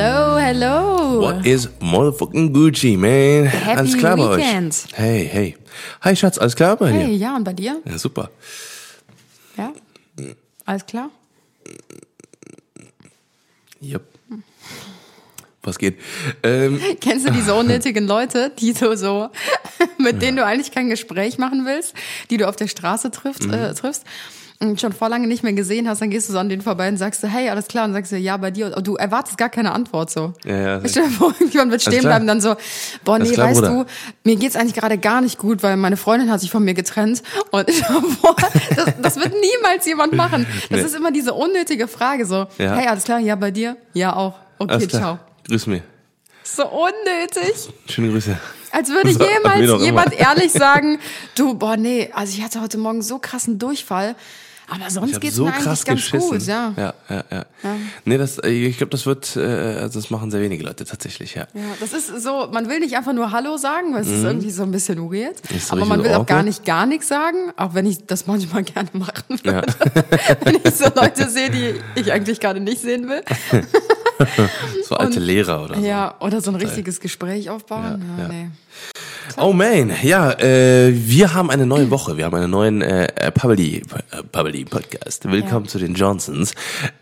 Hello, hello. What is motherfucking Gucci, man? Happy alles klar bei Weekend. euch? Hey, hey. Hi, Schatz, alles klar bei Hey, dir? ja, und bei dir? Ja, super. Ja? Alles klar? Yep. Was geht? Ähm, Kennst du diese unnötigen Leute, die du so, mit denen du eigentlich kein Gespräch machen willst, die du auf der Straße triffst, Mhm. äh, triffst schon vor lange nicht mehr gesehen hast, dann gehst du so an denen vorbei und sagst du, hey, alles klar, und sagst du, ja, bei dir. Und du erwartest gar keine Antwort so. Ja, ja. Dir vor, irgendjemand wird stehen bleiben, dann so, boah, nee, klar, weißt Bruder. du, mir geht's eigentlich gerade gar nicht gut, weil meine Freundin hat sich von mir getrennt. Und ich boah, das, das wird niemals jemand machen. Das Nee. ist immer diese unnötige Frage so, Ja. hey, alles klar, ja, bei dir? Ja, auch. Okay, ciao. Grüß mich. So unnötig. Schöne Grüße. Als würde So, jemals jemand immer. ehrlich sagen, du, boah, nee, also ich hatte heute Morgen so krassen Durchfall, aber sonst habe geht's so mir eigentlich krass ganz geschissen. gut, ja. ja, ja, ja. Nee, das, äh, ich glaube, das wird, äh, also das machen sehr wenige Leute tatsächlich, ja. Ja, das ist so, man will nicht einfach nur Hallo sagen, weil es ist irgendwie so ein bisschen weird. Mhm. Ist aber man will auch gar nicht gar nichts sagen, auch wenn ich das manchmal gerne machen Ja. würde. wenn ich so Leute sehe, die ich eigentlich gerade nicht sehen will. So alte Lehrer oder so. Ja, oder so ein richtiges Gespräch aufbauen. Ja, ja. Nee. Oh man, ja, äh, wir haben eine neue Woche, wir haben einen neuen äh, äh, Pubbly, äh, Podcast. Willkommen Ja. zu den Johnsons.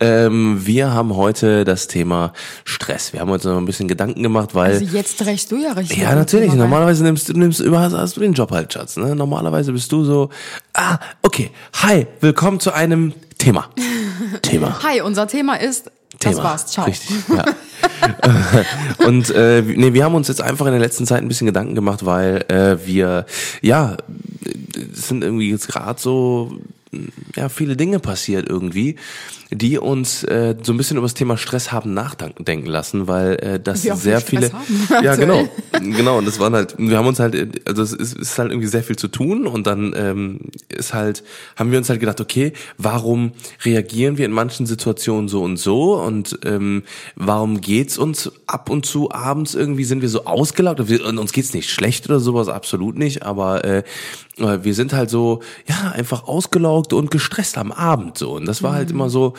Ähm, wir haben heute das Thema Stress. Wir haben uns noch ein bisschen Gedanken gemacht, weil Also jetzt rächst du ja richtig. Ja, natürlich. Thema. Normalerweise nimmst du, nimmst, über, hast, du den Job halt, Schatz. Ne? Normalerweise bist du so, ah, okay, hi, willkommen zu einem Thema. Thema. Hi, unser Thema ist, das Thema. war's, ciao. Richtig, ja. und äh, nee, wir haben uns jetzt einfach in der letzten Zeit ein bisschen Gedanken gemacht, weil äh, wir, ja, es sind irgendwie jetzt gerade so ja, viele Dinge passiert irgendwie, die uns äh, so ein bisschen über das Thema Stress haben nachdenken lassen, weil äh, das sehr viel viele haben, ja genau. aktuell. genau und das waren halt wir haben uns halt also es ist, ist halt irgendwie sehr viel zu tun und dann ähm, ist halt haben wir uns halt gedacht okay warum reagieren wir in manchen Situationen so und so und ähm, warum geht's uns ab und zu abends irgendwie? Sind wir so ausgelaugt? Und uns geht's nicht schlecht oder sowas absolut nicht aber äh, äh, wir sind halt so ja einfach ausgelaugt und gestresst am Abend so. Und das war halt immer so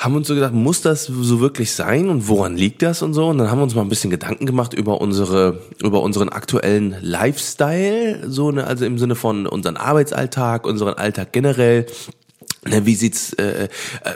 haben uns so gedacht, muss das so wirklich sein und woran liegt das und so? Und dann haben wir uns mal ein bisschen Gedanken gemacht über unsere, über unseren aktuellen Lifestyle, so, ne, also im Sinne von unseren Arbeitsalltag, unseren Alltag generell. Ne, wie sieht's, äh, äh,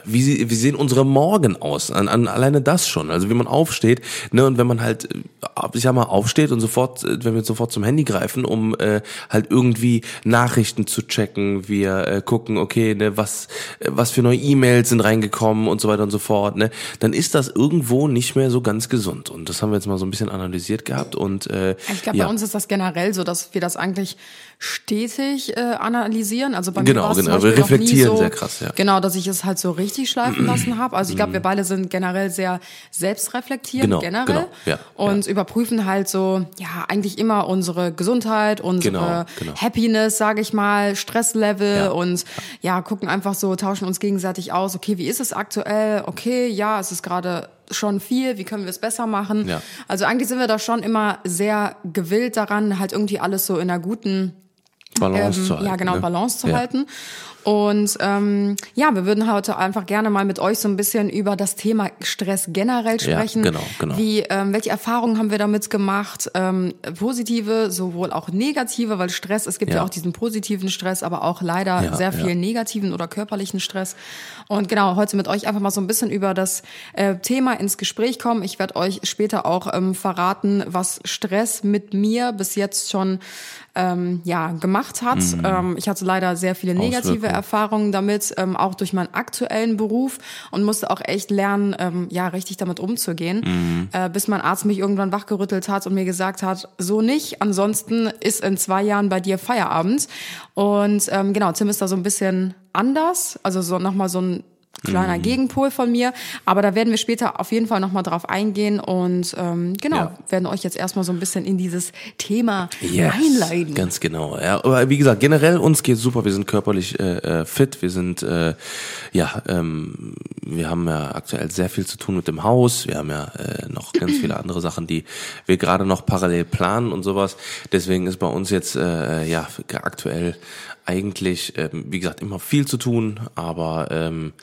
wie, wie sehen unsere Morgen aus? An, an alleine das schon. Also wie man aufsteht, ne, und wenn man halt, äh, ich sag mal, aufsteht und sofort, äh, wenn wir sofort zum Handy greifen, um äh, halt irgendwie Nachrichten zu checken, wir äh, gucken, okay, ne, was, was für neue E-Mails sind reingekommen und so weiter und so fort, ne, dann ist das irgendwo nicht mehr so ganz gesund. Und das haben wir jetzt mal so ein bisschen analysiert gehabt und äh, Ich glaube, ja. bei uns ist das generell so, dass wir das eigentlich stetig äh, analysieren. Also bei mir Genau, zum genau. Beispiel Wir reflektieren so, sehr krass, ja. Genau, dass ich es halt so richtig schleifen lassen habe. Also ich glaube, wir beide sind generell sehr selbstreflektierend Genau, generell genau, ja, und überprüfen halt so, ja, eigentlich immer unsere Gesundheit, unsere Genau, genau. Happiness, sage ich mal, Stresslevel Ja. und ja, gucken einfach so, tauschen uns gegenseitig aus. Okay, wie ist es aktuell? Okay, ja, es ist gerade schon viel, wie können wir es besser machen? Ja. Also eigentlich sind wir da schon immer sehr gewillt daran, halt irgendwie alles so in einer guten Balance ähm, zu halten. ja, genau, ne? Balance zu Ja. halten. Und ähm, ja, wir würden heute einfach gerne mal mit euch so ein bisschen über das Thema Stress generell Ja, sprechen. genau, genau. Wie, ähm, welche Erfahrungen haben wir damit gemacht? Ähm, positive, sowohl auch negative, weil Stress, es gibt ja, Ja. auch diesen positiven Stress, aber auch leider Ja, sehr viel ja. negativen oder körperlichen Stress. Und genau, heute mit euch einfach mal so ein bisschen über das äh, Thema ins Gespräch kommen. Ich werde euch später auch ähm, verraten, was Stress mit mir bis jetzt schon ähm, ja, gemacht hat. Ähm, ich hatte leider sehr viele negative Mhm. Erfahrungen damit, ähm, auch durch meinen aktuellen Beruf und musste auch echt lernen, ähm, ja, richtig damit umzugehen, Mhm. äh, bis mein Arzt mich irgendwann wachgerüttelt hat und mir gesagt hat, so nicht, ansonsten ist in zwei Jahren bei dir Feierabend. Und ähm, genau, Tim ist da so ein bisschen anders, also so nochmal so ein Mhm. kleiner Gegenpol von mir, aber da werden wir später auf jeden Fall nochmal drauf eingehen und ähm, genau, Ja. werden euch jetzt erstmal so ein bisschen in dieses Thema Yes, einleiten. Ganz genau. Ja, aber wie gesagt, generell uns geht's super. Wir sind körperlich äh, äh, fit. Wir sind äh, ja, ähm, wir haben ja aktuell sehr viel zu tun mit dem Haus. Wir haben ja äh, noch ganz viele andere Sachen, die wir gerade noch parallel planen und sowas. Deswegen ist bei uns jetzt äh, ja aktuell eigentlich, ähm, wie gesagt, immer viel zu tun, aber ähm,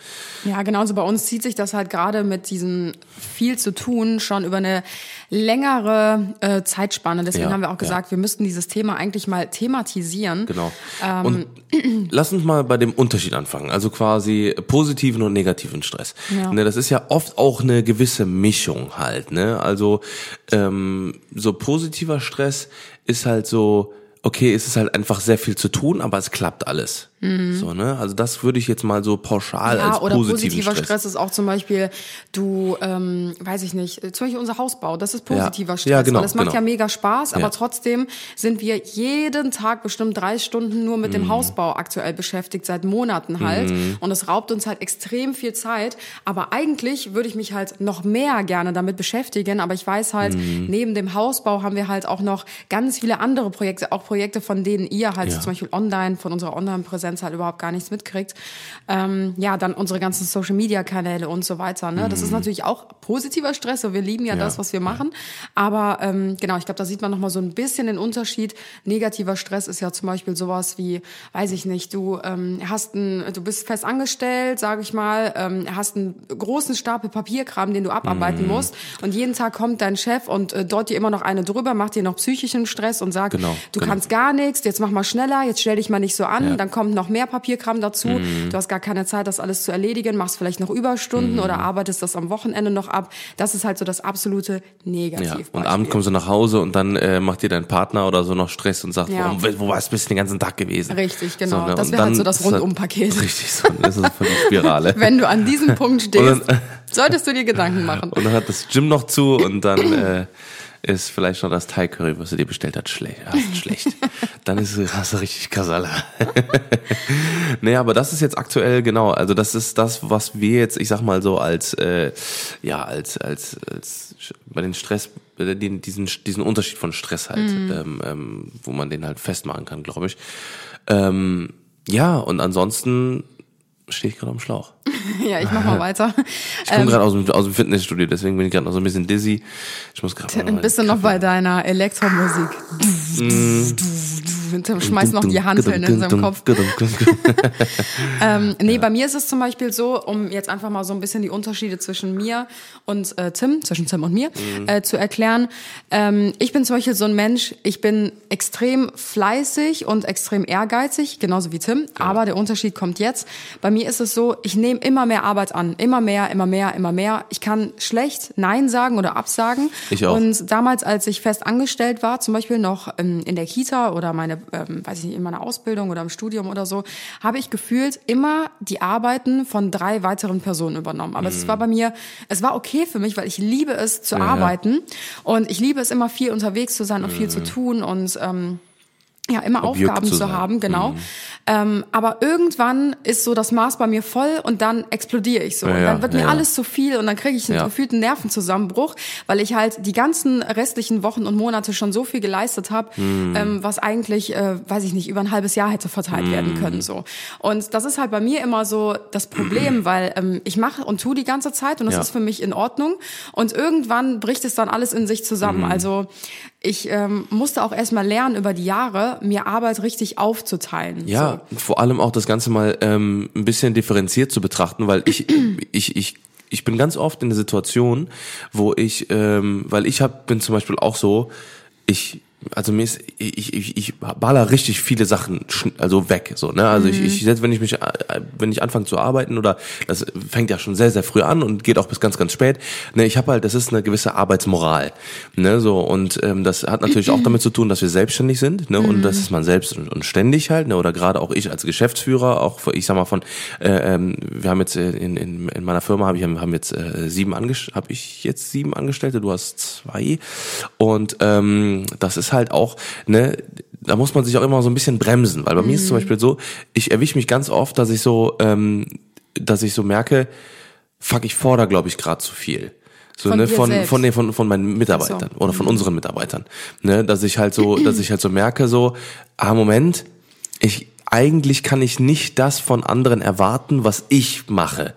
Ja, genau. Also bei uns zieht sich das halt gerade mit diesem viel zu tun schon über eine längere äh, Zeitspanne. Deswegen Ja, haben wir auch gesagt, wir müssten dieses Thema eigentlich mal thematisieren. Genau. Ähm, und lass uns mal bei dem Unterschied anfangen. Also quasi positiven und negativen Stress. Ja. Ne, das ist ja oft auch eine gewisse Mischung halt. Ne? Also ähm, so positiver Stress ist halt so, okay, es ist halt einfach sehr viel zu tun, aber es klappt alles. So, ne? Also das würde ich jetzt mal so pauschal Mhm. Ja, als oder positiven positiver Stress. Stress. ist auch zum Beispiel, du, ähm, weiß ich nicht, zum Beispiel unser Hausbau, das ist positiver Ja. Stress, Ja, genau, es macht genau. ja mega Spaß, aber Ja. trotzdem sind wir jeden Tag bestimmt drei Stunden nur mit dem Mhm. Hausbau aktuell beschäftigt, seit Monaten halt. Und es raubt uns halt extrem viel Zeit. Aber eigentlich würde ich mich halt noch mehr gerne damit beschäftigen, aber ich weiß halt, Mhm. neben dem Hausbau haben wir halt auch noch ganz viele andere Projekte, auch Projekte, von denen ihr halt zum Beispiel online, von unserer Online-Präsenz halt überhaupt gar nichts mitkriegt. Ähm, ja, dann unsere ganzen Social-Media-Kanäle und so weiter. Ne? Das ist natürlich auch positiver Stress, und wir lieben ja, Mhm. Ja. das, was wir machen. Aber ähm, genau, ich glaube, da sieht man nochmal so ein bisschen den Unterschied. Negativer Stress ist ja zum Beispiel sowas wie, weiß ich nicht, du ähm, hast ein, du bist fest angestellt, sage ich mal, ähm, hast einen großen Stapel Papierkram, den du Mhm. abarbeiten musst und jeden Tag kommt dein Chef und äh, dort dir immer noch eine drüber, macht dir noch psychischen Stress und sagt, Genau, du genau. kannst gar nichts, jetzt mach mal schneller, jetzt stell dich mal nicht so an, Ja. dann kommt noch mehr Papierkram dazu, Mhm. du hast gar keine Zeit, das alles zu erledigen, machst vielleicht noch Überstunden Mhm. oder arbeitest das am Wochenende noch ab. Das ist halt so das absolute Ja. Negativ. Und abends kommst du nach Hause und dann äh, macht dir dein Partner oder so noch Stress und sagt, Ja. warum, wo warst du den ganzen Tag gewesen? Richtig, genau. ne? Das wäre halt so das halt- Rundumpaket. Richtig, so, das ist voll die Spirale. Wenn du an diesem Punkt stehst, dann- solltest du dir Gedanken machen. Und dann hat das Gym noch zu und dann äh, ist vielleicht schon das Thai Curry, was du dir bestellt hast, schlecht. Hast schlecht. dann ist hast du richtig Kasala. nee, aber das ist jetzt aktuell genau. Also das ist das, was wir jetzt, ich sag mal so als äh, ja als als als bei den Stress den, diesen diesen Unterschied von Stress halt, ähm, ähm, wo man den halt festmachen kann, glaube ich. Ähm, ja und ansonsten stehe ich gerade am Schlauch. Ja, ich mach mal weiter. Ich komme gerade aus dem, aus dem Fitnessstudio, deswegen bin ich gerade noch so ein bisschen dizzy. Ich muss gerade Ein bisschen noch bei deiner Elektromusik. Mm. Schmeiß noch die Hanteln in seinem Kopf. Ähm, nee, bei mir ist es zum Beispiel so, um jetzt einfach mal so ein bisschen die Unterschiede zwischen mir und äh, Tim, zwischen Tim und mir, Mhm. äh, zu erklären. Ähm, ich bin zum Beispiel so ein Mensch, ich bin extrem fleißig und extrem ehrgeizig, genauso wie Tim. Aber der Unterschied kommt jetzt. Bei mir ist es so, ich nehme immer mehr Arbeit an. Immer mehr, immer mehr, immer mehr. Ich kann schlecht Nein sagen oder absagen. Ich auch. Und damals, als ich fest angestellt war, zum Beispiel noch ähm, in der Kita oder meine, ähm, weiß ich nicht, in meiner Ausbildung oder im Studium oder so, habe ich gefühlt immer die Arbeiten von drei weiteren Personen übernommen. Aber es war bei mir, es war okay für mich, weil ich liebe es zu Mhm. Ja, arbeiten und ich liebe es immer viel unterwegs zu sein und viel Mhm. zu tun und ähm, ja, immer Objekt Aufgaben zu. Mhm. haben, genau. Ähm, aber irgendwann ist so das Maß bei mir voll und dann explodiere ich so. Ja, und ja, dann wird mir ja, ja. alles zu viel und dann kriege ich einen Ja. gefühlten Nervenzusammenbruch, weil ich halt die ganzen restlichen Wochen und Monate schon so viel geleistet habe, Mhm. ähm, was eigentlich, äh, weiß ich nicht, über ein halbes Jahr hätte verteilt werden Mhm. können. so. Und das ist halt bei mir immer so das Problem, weil ähm, ich mache und tue die ganze Zeit und das Ja. ist für mich in Ordnung. Und irgendwann bricht es dann alles in sich zusammen. Mhm. Also ich ähm, musste auch erstmal lernen über die Jahre, mir Arbeit richtig aufzuteilen. Ja, vor allem auch das Ganze mal ähm, ein bisschen differenziert zu betrachten, weil ich, ich, ich, ich bin ganz oft in der Situation, wo ich, ähm, weil ich hab, bin zum Beispiel auch so, ich also mir ist, ich, ich, ich baller richtig viele Sachen also weg, so, ne? Also ich, ich, selbst wenn ich mich, äh, wenn ich anfange zu arbeiten oder das fängt ja schon sehr, sehr früh an und geht auch bis ganz, ganz spät, ne, ich habe halt, das ist eine gewisse Arbeitsmoral, ne, so, und ähm, das hat natürlich auch damit zu tun, dass wir selbstständig sind, ne, und das ist man selbst und, und ständig halt, ne, oder gerade auch ich als Geschäftsführer, auch, ich sag mal von, äh, ähm, wir haben jetzt äh, in, in, in meiner Firma habe ich haben jetzt äh, sieben Angestellte, habe ich jetzt sieben Angestellte, du hast zwei. Und ähm, das ist halt auch, ne, da muss man sich auch immer so ein bisschen bremsen, weil bei mir ist es zum Beispiel so, ich erwische mich ganz oft, dass ich so, ähm, dass ich so merke, fuck, ich fordere, glaube ich, gerade zu viel. So, Von ne, von, selbst? von, nee, von, von meinen Mitarbeitern so. oder von unseren Mitarbeitern. Ne, dass ich halt so, dass ich halt so merke, so, ah, Moment, ich, eigentlich kann ich nicht das von anderen erwarten, was ich mache.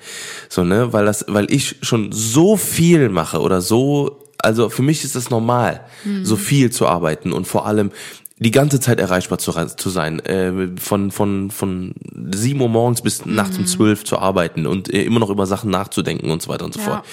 So, ne, weil das, weil ich schon so viel mache oder so, also für mich ist das normal, so viel zu arbeiten und vor allem die ganze Zeit erreichbar zu, zu sein, äh, von, von, von sieben Uhr morgens bis mhm. nachts um zwölf zu arbeiten und äh, immer noch über Sachen nachzudenken und so weiter und so ja. fort.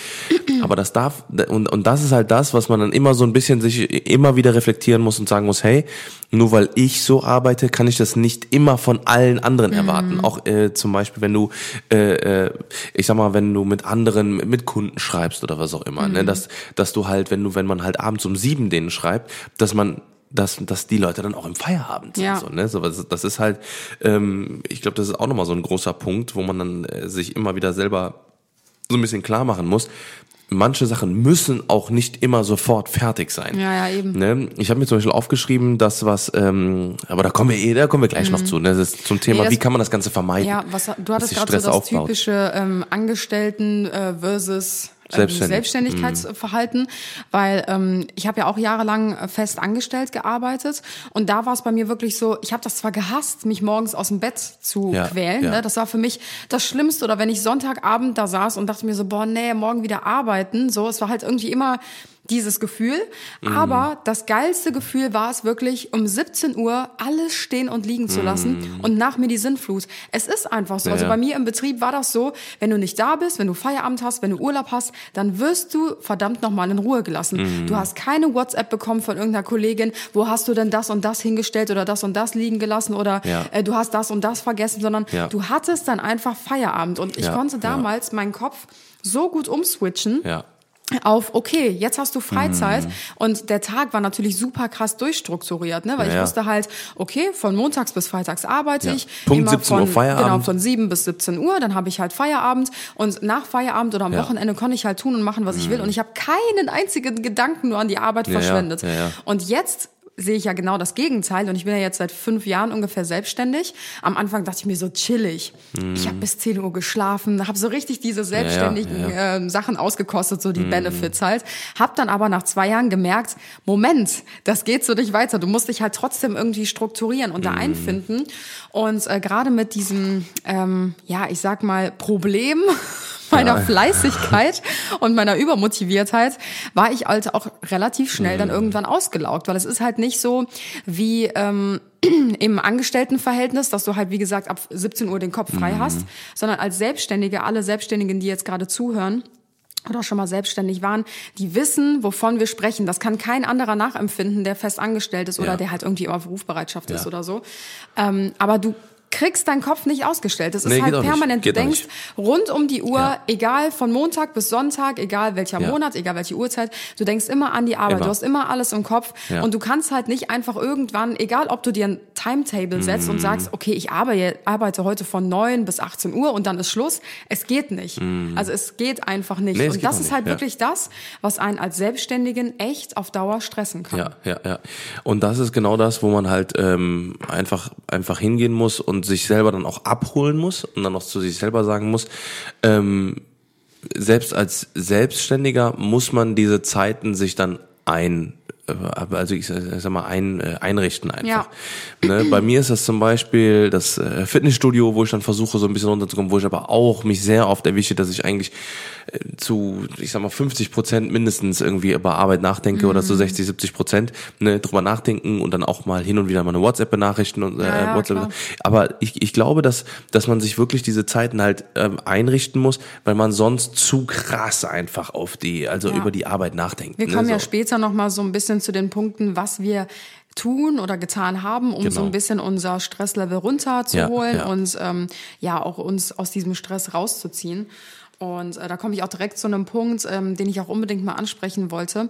Aber das darf, und, und das ist halt das, was man dann immer so ein bisschen sich immer wieder reflektieren muss und sagen muss, hey, nur weil ich so arbeite, kann ich das nicht immer von allen anderen erwarten. Mhm. Auch äh, zum Beispiel, wenn du, äh, äh, ich sag mal, wenn du mit anderen, mit Kunden schreibst oder was auch immer, ne, mhm. ne, dass, dass du halt, wenn du, wenn man halt abends um sieben denen schreibt, dass man dass, dass die Leute dann auch im Feierabend sind. Ja. So, ne? so, das ist halt, ähm, ich glaube, das ist auch nochmal so ein großer Punkt, wo man dann äh, sich immer wieder selber so ein bisschen klar machen muss. Manche Sachen müssen auch nicht immer sofort fertig sein. Ja, ja, eben. Ne? Ich habe mir zum Beispiel aufgeschrieben, dass was, ähm, aber da kommen wir eh, da kommen wir gleich mhm. noch zu. Ne? Das ist zum Thema, nee, das, wie kann man das Ganze vermeiden? Ja, was du hattest gerade so das aufbaut. typische ähm, Angestellten äh, versus Selbstständig. Selbstständigkeitsverhalten, mhm. weil ähm, ich habe ja auch jahrelang äh, fest angestellt gearbeitet und da war es bei mir wirklich so, ich habe das zwar gehasst, mich morgens aus dem Bett zu ja, quälen, ja. Ne? das war für mich das Schlimmste oder wenn ich Sonntagabend da saß und dachte mir so, boah, nee, morgen wieder arbeiten, so, es war halt irgendwie immer dieses Gefühl. Mhm. Aber das geilste Gefühl war es wirklich, um 17 Uhr alles stehen und liegen zu lassen mhm. und nach mir die Sinnflut. Es ist einfach so. Ja, also bei mir im Betrieb war das so, wenn du nicht da bist, wenn du Feierabend hast, wenn du Urlaub hast, dann wirst du verdammt nochmal in Ruhe gelassen. Mhm. Du hast keine WhatsApp bekommen von irgendeiner Kollegin, wo hast du denn das und das hingestellt oder das und das liegen gelassen oder ja. äh, du hast das und das vergessen, sondern ja. du hattest dann einfach Feierabend. Und ich konnte damals meinen Kopf so gut umswitchen. Ja auf, okay, jetzt hast du Freizeit. Mhm. Und der Tag war natürlich super krass durchstrukturiert, ne? weil ja, ich wusste halt, okay, von montags bis freitags arbeite ja. ich. Punkt 17 von, Uhr Feierabend. Genau, von 7 bis 17 Uhr, dann habe ich halt Feierabend. Und nach Feierabend oder am ja. Wochenende konnte ich halt tun und machen, was mhm. ich will. Und ich habe keinen einzigen Gedanken nur an die Arbeit verschwendet. Und jetzt sehe ich ja genau das Gegenteil. Und ich bin ja jetzt seit fünf Jahren ungefähr selbstständig. Am Anfang dachte ich mir so chillig. Mm. Ich habe bis 10 Uhr geschlafen, habe so richtig diese selbstständigen ja, ja, ja. Äh, Sachen ausgekostet, so die mm. Benefits halt. Hab dann aber nach zwei Jahren gemerkt, Moment, das geht so nicht weiter. Du musst dich halt trotzdem irgendwie strukturieren und da mm. einfinden. Und äh, gerade mit diesem, ähm, ja, ich sag mal, Problem meiner ja. Fleißigkeit und meiner Übermotiviertheit war ich halt auch relativ schnell dann mhm. irgendwann ausgelaugt, weil es ist halt nicht so wie ähm, im Angestelltenverhältnis, dass du halt, wie gesagt, ab 17 Uhr den Kopf frei mhm. hast, sondern als Selbstständige, alle Selbstständigen, die jetzt gerade zuhören, oder schon mal selbstständig waren, die wissen, wovon wir sprechen. Das kann kein anderer nachempfinden, der fest angestellt ist oder ja. der halt irgendwie auf Rufbereitschaft ja. ist oder so. Ähm, aber du kriegst deinen Kopf nicht ausgestellt. Das ist nee, halt permanent. Du denkst rund um die Uhr, ja. egal von Montag bis Sonntag, egal welcher ja. Monat, egal welche Uhrzeit, du denkst immer an die Arbeit. Immer. Du hast immer alles im Kopf ja. und du kannst halt nicht einfach irgendwann, egal ob du dir ein Timetable setzt mm. und sagst, okay, ich arbeite, arbeite heute von neun bis 18 Uhr und dann ist Schluss. Es geht nicht. Mm. Also es geht einfach nicht. Nee, und das ist halt wirklich das, was einen als Selbstständigen echt auf Dauer stressen kann. Ja, ja, ja. Und das ist genau das, wo man halt ähm, einfach einfach hingehen muss und und sich selber dann auch abholen muss und dann auch zu sich selber sagen muss, ähm, selbst als Selbstständiger muss man diese Zeiten sich dann ein äh, also ich sag mal ein, äh, einrichten einfach. Ja. Ne? Bei mir ist das zum Beispiel das äh, Fitnessstudio, wo ich dann versuche so ein bisschen runterzukommen, wo ich aber auch mich sehr oft erwische, dass ich eigentlich zu, ich sag mal 50 Prozent mindestens irgendwie über Arbeit nachdenke mhm. oder zu 60, 70 Prozent ne, drüber nachdenken und dann auch mal hin und wieder mal eine WhatsApp benachrichten und äh, ja, WhatsApp. Klar. Aber ich, ich glaube, dass dass man sich wirklich diese Zeiten halt ähm, einrichten muss, weil man sonst zu krass einfach auf die, also ja. über die Arbeit nachdenkt. Wir ne, kommen so. ja später noch mal so ein bisschen zu den Punkten, was wir tun oder getan haben, um genau. so ein bisschen unser Stresslevel runterzuholen ja, ja. und ähm, ja auch uns aus diesem Stress rauszuziehen. Und äh, da komme ich auch direkt zu einem Punkt, ähm, den ich auch unbedingt mal ansprechen wollte.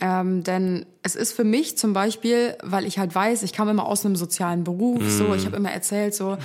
Ähm, denn es ist für mich zum Beispiel, weil ich halt weiß, ich komme immer aus einem sozialen Beruf, mm. so, ich habe immer erzählt, so,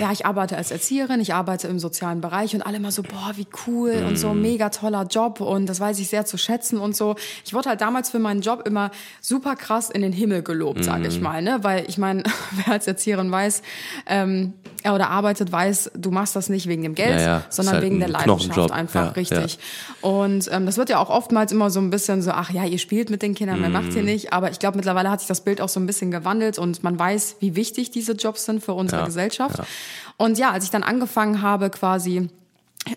ja, ich arbeite als Erzieherin, ich arbeite im sozialen Bereich und alle immer so, boah, wie cool mm. und so, mm. mega toller Job und das weiß ich sehr zu schätzen und so. Ich wurde halt damals für meinen Job immer super krass in den Himmel gelobt, sage ich mm. mal, ne, weil ich meine, wer als Erzieherin weiß, ähm, oder arbeitet, weiß, du machst das nicht wegen dem Geld, ja, ja. sondern halt wegen der Leidenschaft einfach, ja, richtig. Und ähm, das wird ja auch oftmals immer so ein bisschen so, ach ja, ihr spielt mit den Kindern, mm. mehr macht ihr nicht. Aber ich glaube, mittlerweile hat sich das Bild auch so ein bisschen gewandelt und man weiß, wie wichtig diese Jobs sind für unsere Gesellschaft. Und ja, als ich dann angefangen habe, quasi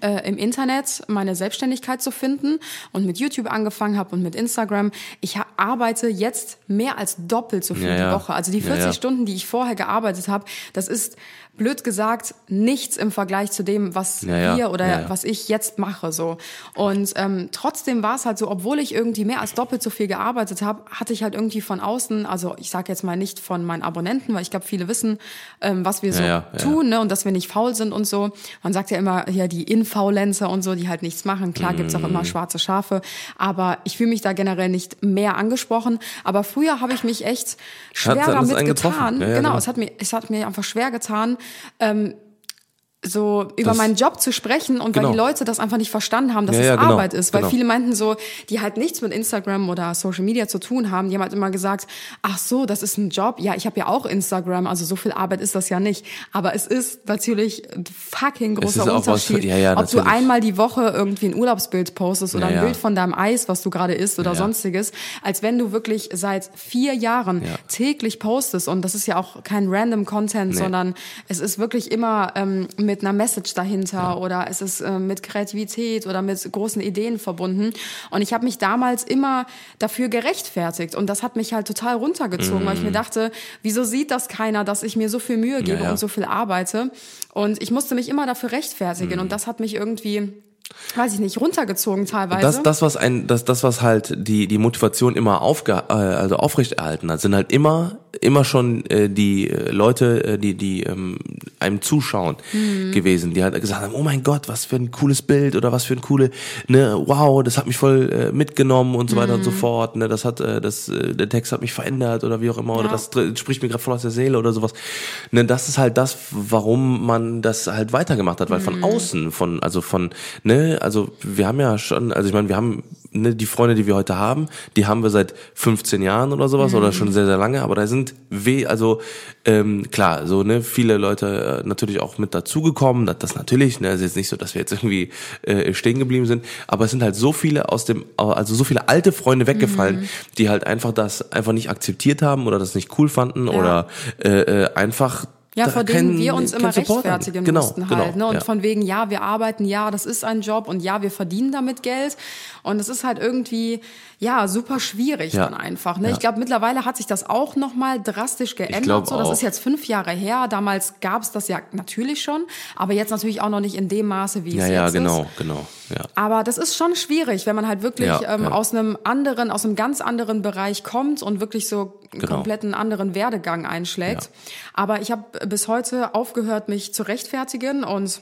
äh, im Internet meine Selbstständigkeit zu finden und mit YouTube angefangen habe und mit Instagram. Ich arbeite jetzt mehr als doppelt so viel Ja, die ja. Woche. Also die Ja, 40 ja. Stunden, die ich vorher gearbeitet habe, das ist blöd gesagt nichts im Vergleich zu dem, was Ja, wir oder Ja, was ich jetzt mache so. Und ähm, trotzdem war es halt so, obwohl ich irgendwie mehr als doppelt so viel gearbeitet habe, hatte ich halt irgendwie von außen, also ich sage jetzt mal nicht von meinen Abonnenten, weil ich glaube, viele wissen, ähm, was wir so tun ne, und dass wir nicht faul sind und so. Man sagt ja immer, ja, die Infaulenzer und so, die halt nichts machen. Klar gibt's auch Mhm. immer schwarze Schafe, aber ich fühle mich da generell nicht mehr angesprochen. Aber früher habe ich mich echt schwer damit getan. Ja, ja, genau, genau. es hat mir, es hat mir einfach schwer getan, ähm, so über Das- meinen Job zu sprechen und weil Genau. die Leute das einfach nicht verstanden haben, dass Ja, es ja, genau, Arbeit ist. Weil genau. viele meinten so, die halt nichts mit Instagram oder Social Media zu tun haben, die haben halt immer gesagt, ach so, das ist ein Job. Ja, ich habe ja auch Instagram, also so viel Arbeit ist das ja nicht. Aber es ist natürlich ein fucking großer auch was- Unterschied, ja, ob du natürlich. einmal die Woche irgendwie ein Urlaubsbild postest oder ein. Bild von deinem Eis, was du gerade isst oder sonstiges, als wenn du wirklich seit vier Jahren Ja. täglich postest. Und das ist ja auch kein random Content, Nee. sondern es ist wirklich immer ähm, mit einer Message dahinter oder es ist äh, mit Kreativität oder mit großen Ideen verbunden. Und ich habe mich damals immer dafür gerechtfertigt. Und das hat mich halt total runtergezogen, weil ich mir dachte, wieso sieht das keiner, dass ich mir so viel Mühe gebe ja. und so viel arbeite? Und ich musste mich immer dafür rechtfertigen. Und das hat mich irgendwie, weiß ich nicht, runtergezogen teilweise. Das, das, was ein, das, das, was halt die, die Motivation immer aufge, äh, also aufrechterhalten hat, sind halt immer, immer schon äh, die äh, Leute, äh, die, die ähm, einem zuschauen Mhm. gewesen, die halt gesagt haben, oh mein Gott, was für ein cooles Bild oder was für ein coole, ne, wow, das hat mich voll äh, mitgenommen und so weiter Mhm. und so fort, ne, das hat, äh, das, äh, der Text hat mich verändert oder wie auch immer, oder Ja. das dr- spricht mir gerade voll aus der Seele oder sowas. Ne, das ist halt das, warum man das halt weitergemacht hat, weil Mhm. von außen, von, also von, ne, also wir haben ja schon, also ich meine, wir haben ne, die Freunde, die wir heute haben, die haben wir seit 15 Jahren oder sowas oder schon sehr, sehr lange, aber da sind weh, also ähm, klar, so ne, viele Leute äh, natürlich auch mit dazugekommen, das, das natürlich, ne, es ist jetzt nicht so, dass wir jetzt irgendwie äh, stehen geblieben sind, aber es sind halt so viele aus dem, also so viele alte Freunde weggefallen, die halt einfach das einfach nicht akzeptiert haben oder das nicht cool fanden oder äh, äh, einfach Ja, da vor denen wir uns immer rechtfertigen genau, mussten genau, halt. Ne? Und ja. von wegen, ja, wir arbeiten, ja, das ist ein Job und ja, wir verdienen damit Geld. Und es ist halt irgendwie, ja, super schwierig Ja. dann einfach. Ne? Ja. Ich glaube, mittlerweile hat sich das auch nochmal drastisch geändert. so, das auch. ist jetzt fünf Jahre her. Damals gab es das ja natürlich schon, aber jetzt natürlich auch noch nicht in dem Maße, wie ja, es ja, jetzt genau, ist. genau, ja. Aber das ist schon schwierig, wenn man halt wirklich ähm, aus einem anderen, aus einem ganz anderen Bereich kommt und wirklich so einen Genau. kompletten anderen Werdegang einschlägt. Aber ich habe bis heute aufgehört, mich zu rechtfertigen und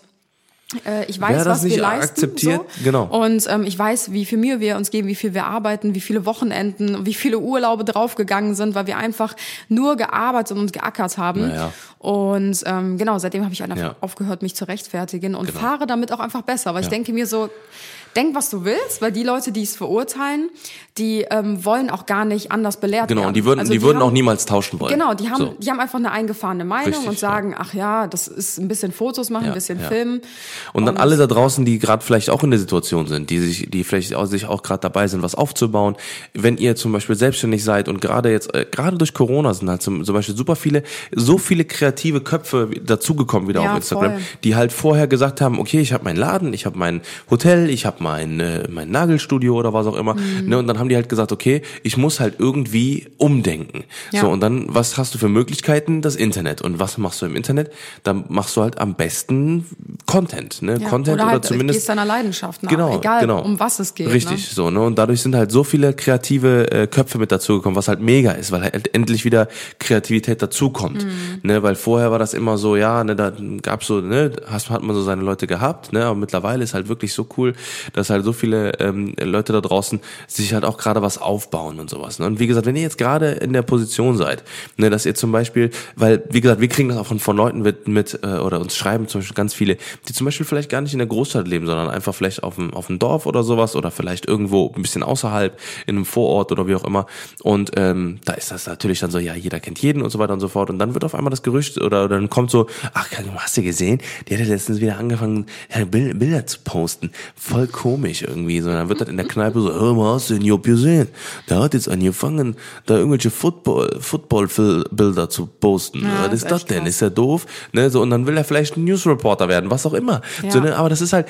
äh, ich weiß, was wir leisten. akzeptiert, so. genau. Und ähm, ich weiß, wie viel Mühe wir uns geben, wie viel wir arbeiten, wie viele Wochenenden, wie viele Urlaube draufgegangen sind, weil wir einfach nur gearbeitet und geackert haben. Naja. Und ähm, genau, seitdem habe ich einfach Ja. aufgehört, mich zu rechtfertigen und Genau. fahre damit auch einfach besser. Weil ich Ja. denke mir so, denk, was du willst, weil die Leute, die es verurteilen, die ähm, wollen auch gar nicht anders belehrt Genau, werden. und die würden, Also die, würden haben, auch niemals tauschen wollen. Genau, die haben, So. die haben einfach eine eingefahrene Meinung Richtig, und sagen, ach ja, das ist ein bisschen Fotos machen, Ja, ein bisschen ja. filmen. Und dann alle da draußen, die gerade vielleicht auch in der Situation sind, die sich, die vielleicht auch, sich auch gerade dabei sind, was aufzubauen. Wenn ihr zum Beispiel selbstständig seid und gerade jetzt, äh, gerade durch Corona sind halt zum, zum Beispiel super viele, so viele kreative Köpfe dazugekommen wieder Ja, auf Instagram, voll. die halt vorher gesagt haben, okay, ich habe meinen Laden, ich habe mein Hotel, ich habe mein, äh, mein Nagelstudio oder was auch immer. Mhm. Ne, und dann haben die halt gesagt, okay, ich muss halt irgendwie umdenken. Ja. So, und dann, was hast du für Möglichkeiten? Das Internet. Und was machst du im Internet? Dann machst du halt am besten Content, ne? Ja, Content oder, oder, halt, zumindest gehst deiner Leidenschaft nach, genau, egal genau. um was es geht. Richtig, Ne? so, ne? Und dadurch sind halt so viele kreative äh, Köpfe mit dazugekommen, was halt mega ist, weil halt endlich wieder Kreativität dazukommt. Mhm. Ne? Weil vorher war das immer so, ja, ne, da gab's so, ne, hast, hat man so seine Leute gehabt, ne? Aber mittlerweile ist halt wirklich so cool, dass halt so viele ähm, Leute da draußen sich halt auch gerade was aufbauen und sowas. Ne? Und wie gesagt, wenn ihr jetzt gerade in der Position seid, ne, dass ihr zum Beispiel, weil, wie gesagt, wir kriegen das auch von, von Leuten mit, mit äh, oder uns schreiben zum Beispiel ganz viele, die zum Beispiel vielleicht gar nicht in der Großstadt leben, sondern einfach vielleicht auf dem, auf dem Dorf oder sowas oder vielleicht irgendwo ein bisschen außerhalb, in einem Vorort oder wie auch immer. Und ähm, da ist das natürlich dann so, ja, jeder kennt jeden und so weiter und so fort. Und dann wird auf einmal das Gerücht oder, oder dann kommt so, ach, hast du gesehen? Die hat ja letztens wieder angefangen, Bilder zu posten. Voll komisch irgendwie. So, dann wird das in der Kneipe so, hör mal, hast du Job gesehen? Der hat jetzt angefangen, da irgendwelche Football, Football-Bilder zu posten. Ja, Was ist ist das denn? krass. Ist er doof? Ne, so, und dann will er vielleicht ein Newsreporter werden, was auch immer. Ja. So, ne, aber das ist halt,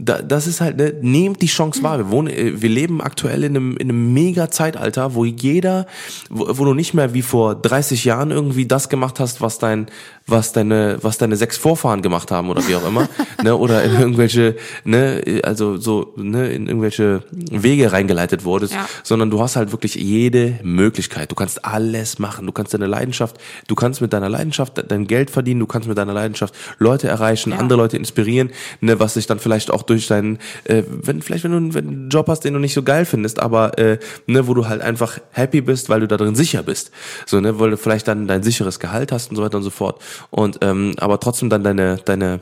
da, das ist halt, ne, nehmt die Chance wahr. Wir wohnen, äh, wir leben aktuell in einem, in einem mega Zeitalter, wo jeder, wo, wo du nicht mehr wie vor 30 Jahren irgendwie das gemacht hast, was dein, was deine, was deine sechs Vorfahren gemacht haben oder wie auch immer, ne, oder in irgendwelche, ne, also so, ne, in irgendwelche Wege reingeleitet wurdest, Ja. sondern du hast halt wirklich jede Möglichkeit. Du kannst alles machen. Du kannst deine Leidenschaft, du kannst mit deiner Leidenschaft dein Geld verdienen, du kannst mit deiner Leidenschaft Leute erreichen, Ja. andere Leute inspirieren, ne, was sich dann vielleicht auch durch deinen, äh, wenn vielleicht wenn du, wenn du einen Job hast, den du nicht so geil findest, aber äh, ne, wo du halt einfach happy bist, weil du da drin sicher bist, so ne, weil du vielleicht dann dein sicheres Gehalt hast und so weiter und so fort und ähm, aber trotzdem dann deine deine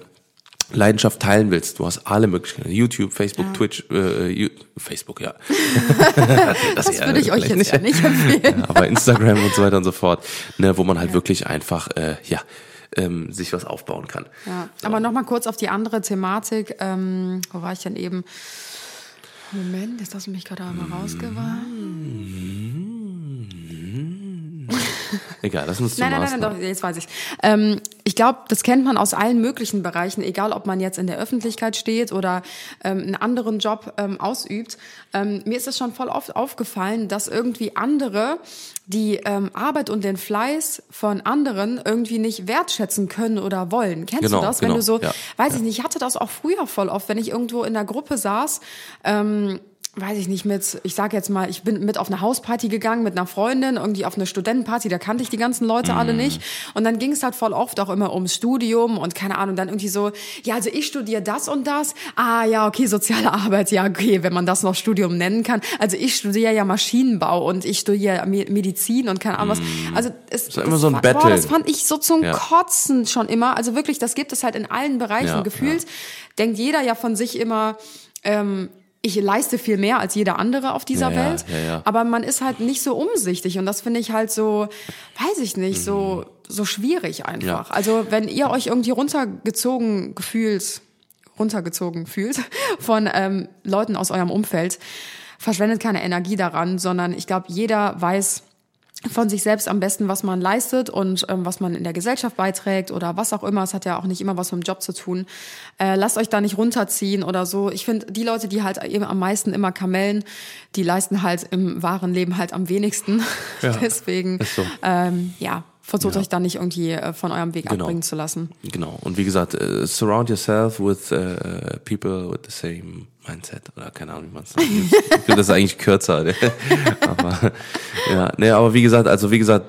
Leidenschaft teilen willst, du hast alle Möglichkeiten. YouTube, Facebook, Twitch, äh, You- Facebook, ja. Das eher würde ich euch jetzt ja nicht empfehlen. ja, aber Instagram und so weiter und so fort, ne, wo man halt wirklich einfach, äh, ja, ähm, sich was aufbauen kann. Ja, aber nochmal kurz auf die andere Thematik. Ähm, wo war ich denn eben? Moment, jetzt hast du mich gerade einmal rausgewarnt. Egal, lass uns zum Nein, nein, nein, Maßnahmen. doch, jetzt weiß ich. Ähm, ich glaube, das kennt man aus allen möglichen Bereichen, egal ob man jetzt in der Öffentlichkeit steht oder ähm, einen anderen Job ähm, ausübt. Ähm, mir ist es schon voll oft aufgefallen, dass irgendwie andere die ähm, Arbeit und den Fleiß von anderen irgendwie nicht wertschätzen können oder wollen. Kennst Genau, du das? Wenn genau, du so, ja, weiß ich nicht, ich hatte das auch früher voll oft, wenn ich irgendwo in der Gruppe saß, ähm, weiß ich nicht, mit, ich sag jetzt mal, ich bin mit auf eine Hausparty gegangen mit einer Freundin, irgendwie auf eine Studentenparty, da kannte ich die ganzen Leute alle Mhm. nicht. Und dann ging es halt voll oft auch immer ums Studium und keine Ahnung, dann irgendwie so, ja, also ich studiere das und das. Ah ja, okay, soziale Arbeit, ja, okay, wenn man das noch Studium nennen kann. Also ich studiere ja Maschinenbau und ich studiere Me- Medizin und keine Ahnung was. Also es ist immer so ein war- Battle. Boah, das fand ich so zum Ja. Kotzen schon immer. Also wirklich, das gibt es halt in allen Bereichen. Ja, Gefühlt denkt jeder ja von sich immer, ähm, ich leiste viel mehr als jeder andere auf dieser Ja, Welt. ja, ja. Aber man ist halt nicht so umsichtig und das finde ich halt so, weiß ich nicht, so, so schwierig einfach. Also wenn ihr euch irgendwie runtergezogen gefühlt, runtergezogen fühlt von ähm, Leuten aus eurem Umfeld, verschwendet keine Energie daran, sondern ich glaube, jeder weiß, von sich selbst am besten, was man leistet und ähm, was man in der Gesellschaft beiträgt oder was auch immer. Es hat ja auch nicht immer was mit dem Job zu tun. Äh, lasst euch da nicht runterziehen oder so. Ich finde, die Leute, die halt eben am meisten immer kamellen, die leisten halt im wahren Leben halt am wenigsten. Ja, Deswegen, so. ähm, ja, versucht euch da nicht irgendwie äh, von eurem Weg Genau. abbringen zu lassen. Genau. Und wie gesagt, äh, surround yourself with äh, people with the same mindset. Oder keine Ahnung, wie man es sagt. Ich finde das eigentlich kürzer. Ne? aber ja, ne, aber wie gesagt, also wie gesagt,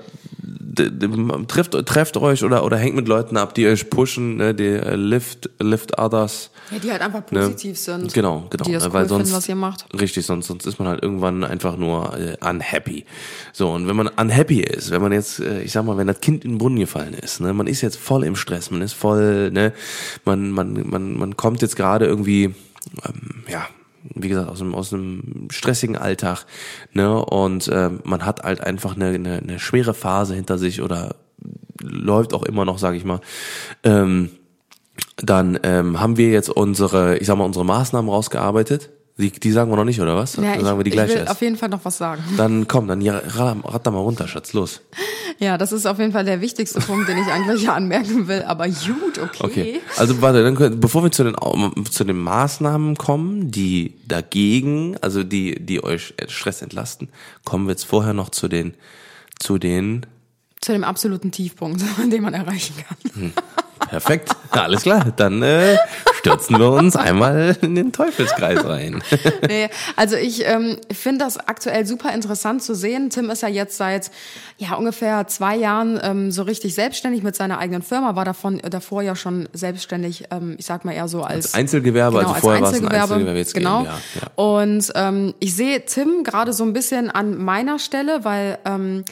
trifft, trefft euch oder, oder hängt mit Leuten ab, die euch pushen, ne, die äh, lift, lift others. Ja, die halt einfach positiv sind. Genau, genau. Die das ne, cool weil sonst, finden, was ihr macht. Richtig, sonst, sonst ist man halt irgendwann einfach nur äh, unhappy. So, und wenn man unhappy ist, wenn man jetzt, äh, ich sag mal, wenn das Kind in den Brunnen gefallen ist, ne, man ist jetzt voll im Stress, man ist voll, ne, man, man, man, man kommt jetzt gerade irgendwie, ähm, ja, wie gesagt, aus einem, aus einem stressigen Alltag, ne, und äh, man hat halt einfach eine, eine, eine schwere Phase hinter sich oder läuft auch immer noch, sage ich mal. Ähm, dann ähm, haben wir jetzt unsere, ich sag mal, unsere Maßnahmen rausgearbeitet. Die, die sagen wir noch nicht, oder was? Ja, Dann ich, sagen wir die ich gleich will erst. auf jeden Fall noch was sagen. Dann komm, dann ja, rat, da mal runter, Schatz, los. Ja, das ist auf jeden Fall der wichtigste Punkt, den ich eigentlich anmerken will. Aber gut, okay. Okay. Also warte, dann können, bevor wir zu den zu den Maßnahmen kommen, die dagegen, also die die euch Stress entlasten, kommen wir jetzt vorher noch zu den zu den Zu dem absoluten Tiefpunkt, den man erreichen kann. Perfekt, alles klar. Dann äh, stürzen wir uns einmal in den Teufelskreis rein. nee, also ich ähm, finde das aktuell super interessant zu sehen. Tim ist ja jetzt seit ja ungefähr zwei Jahren ähm, so richtig selbstständig mit seiner eigenen Firma, war davon äh, davor ja schon selbstständig, ähm, ich sag mal eher so als, Einzelgewerbe, genau, also vorher war es ein Einzelgewerbe, Einzelgewerbe, jetzt genau. GmbH, ja. Und ähm, ich sehe Tim gerade so ein bisschen an meiner Stelle, weil ähm,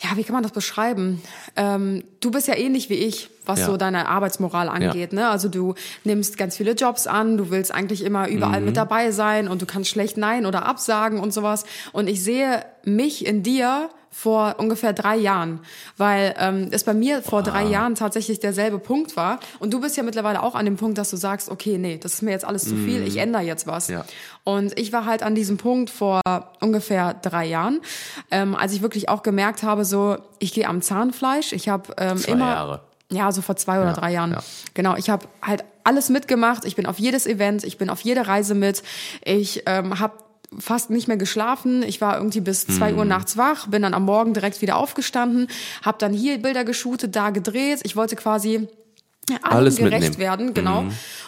ja, wie kann man das beschreiben? Ähm, du bist ja ähnlich wie ich, was Ja. so deine Arbeitsmoral angeht. Ne? Also du nimmst ganz viele Jobs an, du willst eigentlich immer überall Mhm. mit dabei sein und du kannst schlecht Nein oder absagen und sowas. Und ich sehe mich in dir vor ungefähr drei Jahren, weil ähm, es bei mir vor drei Jahren tatsächlich derselbe Punkt war. Und du bist ja mittlerweile auch an dem Punkt, dass du sagst, okay, nee, das ist mir jetzt alles zu viel, ich ändere jetzt was. Mhm. Ja. Und ich war halt an diesem Punkt vor ungefähr drei Jahren, ähm, als ich wirklich auch gemerkt habe, so ich gehe am Zahnfleisch. Ich habe ähm, Zwei immer Jahre. ja, so vor zwei oder Ja, drei Jahren. ja. Genau, ich habe halt alles mitgemacht. Ich bin auf jedes Event, ich bin auf jede Reise mit. Ich ähm, habe fast nicht mehr geschlafen. Ich war irgendwie bis zwei Mhm. Uhr nachts wach, bin dann am Morgen direkt wieder aufgestanden, habe dann hier Bilder geshootet, da gedreht. Ich wollte quasi Alles gerecht mitnehmen. Mhm. werden, genau.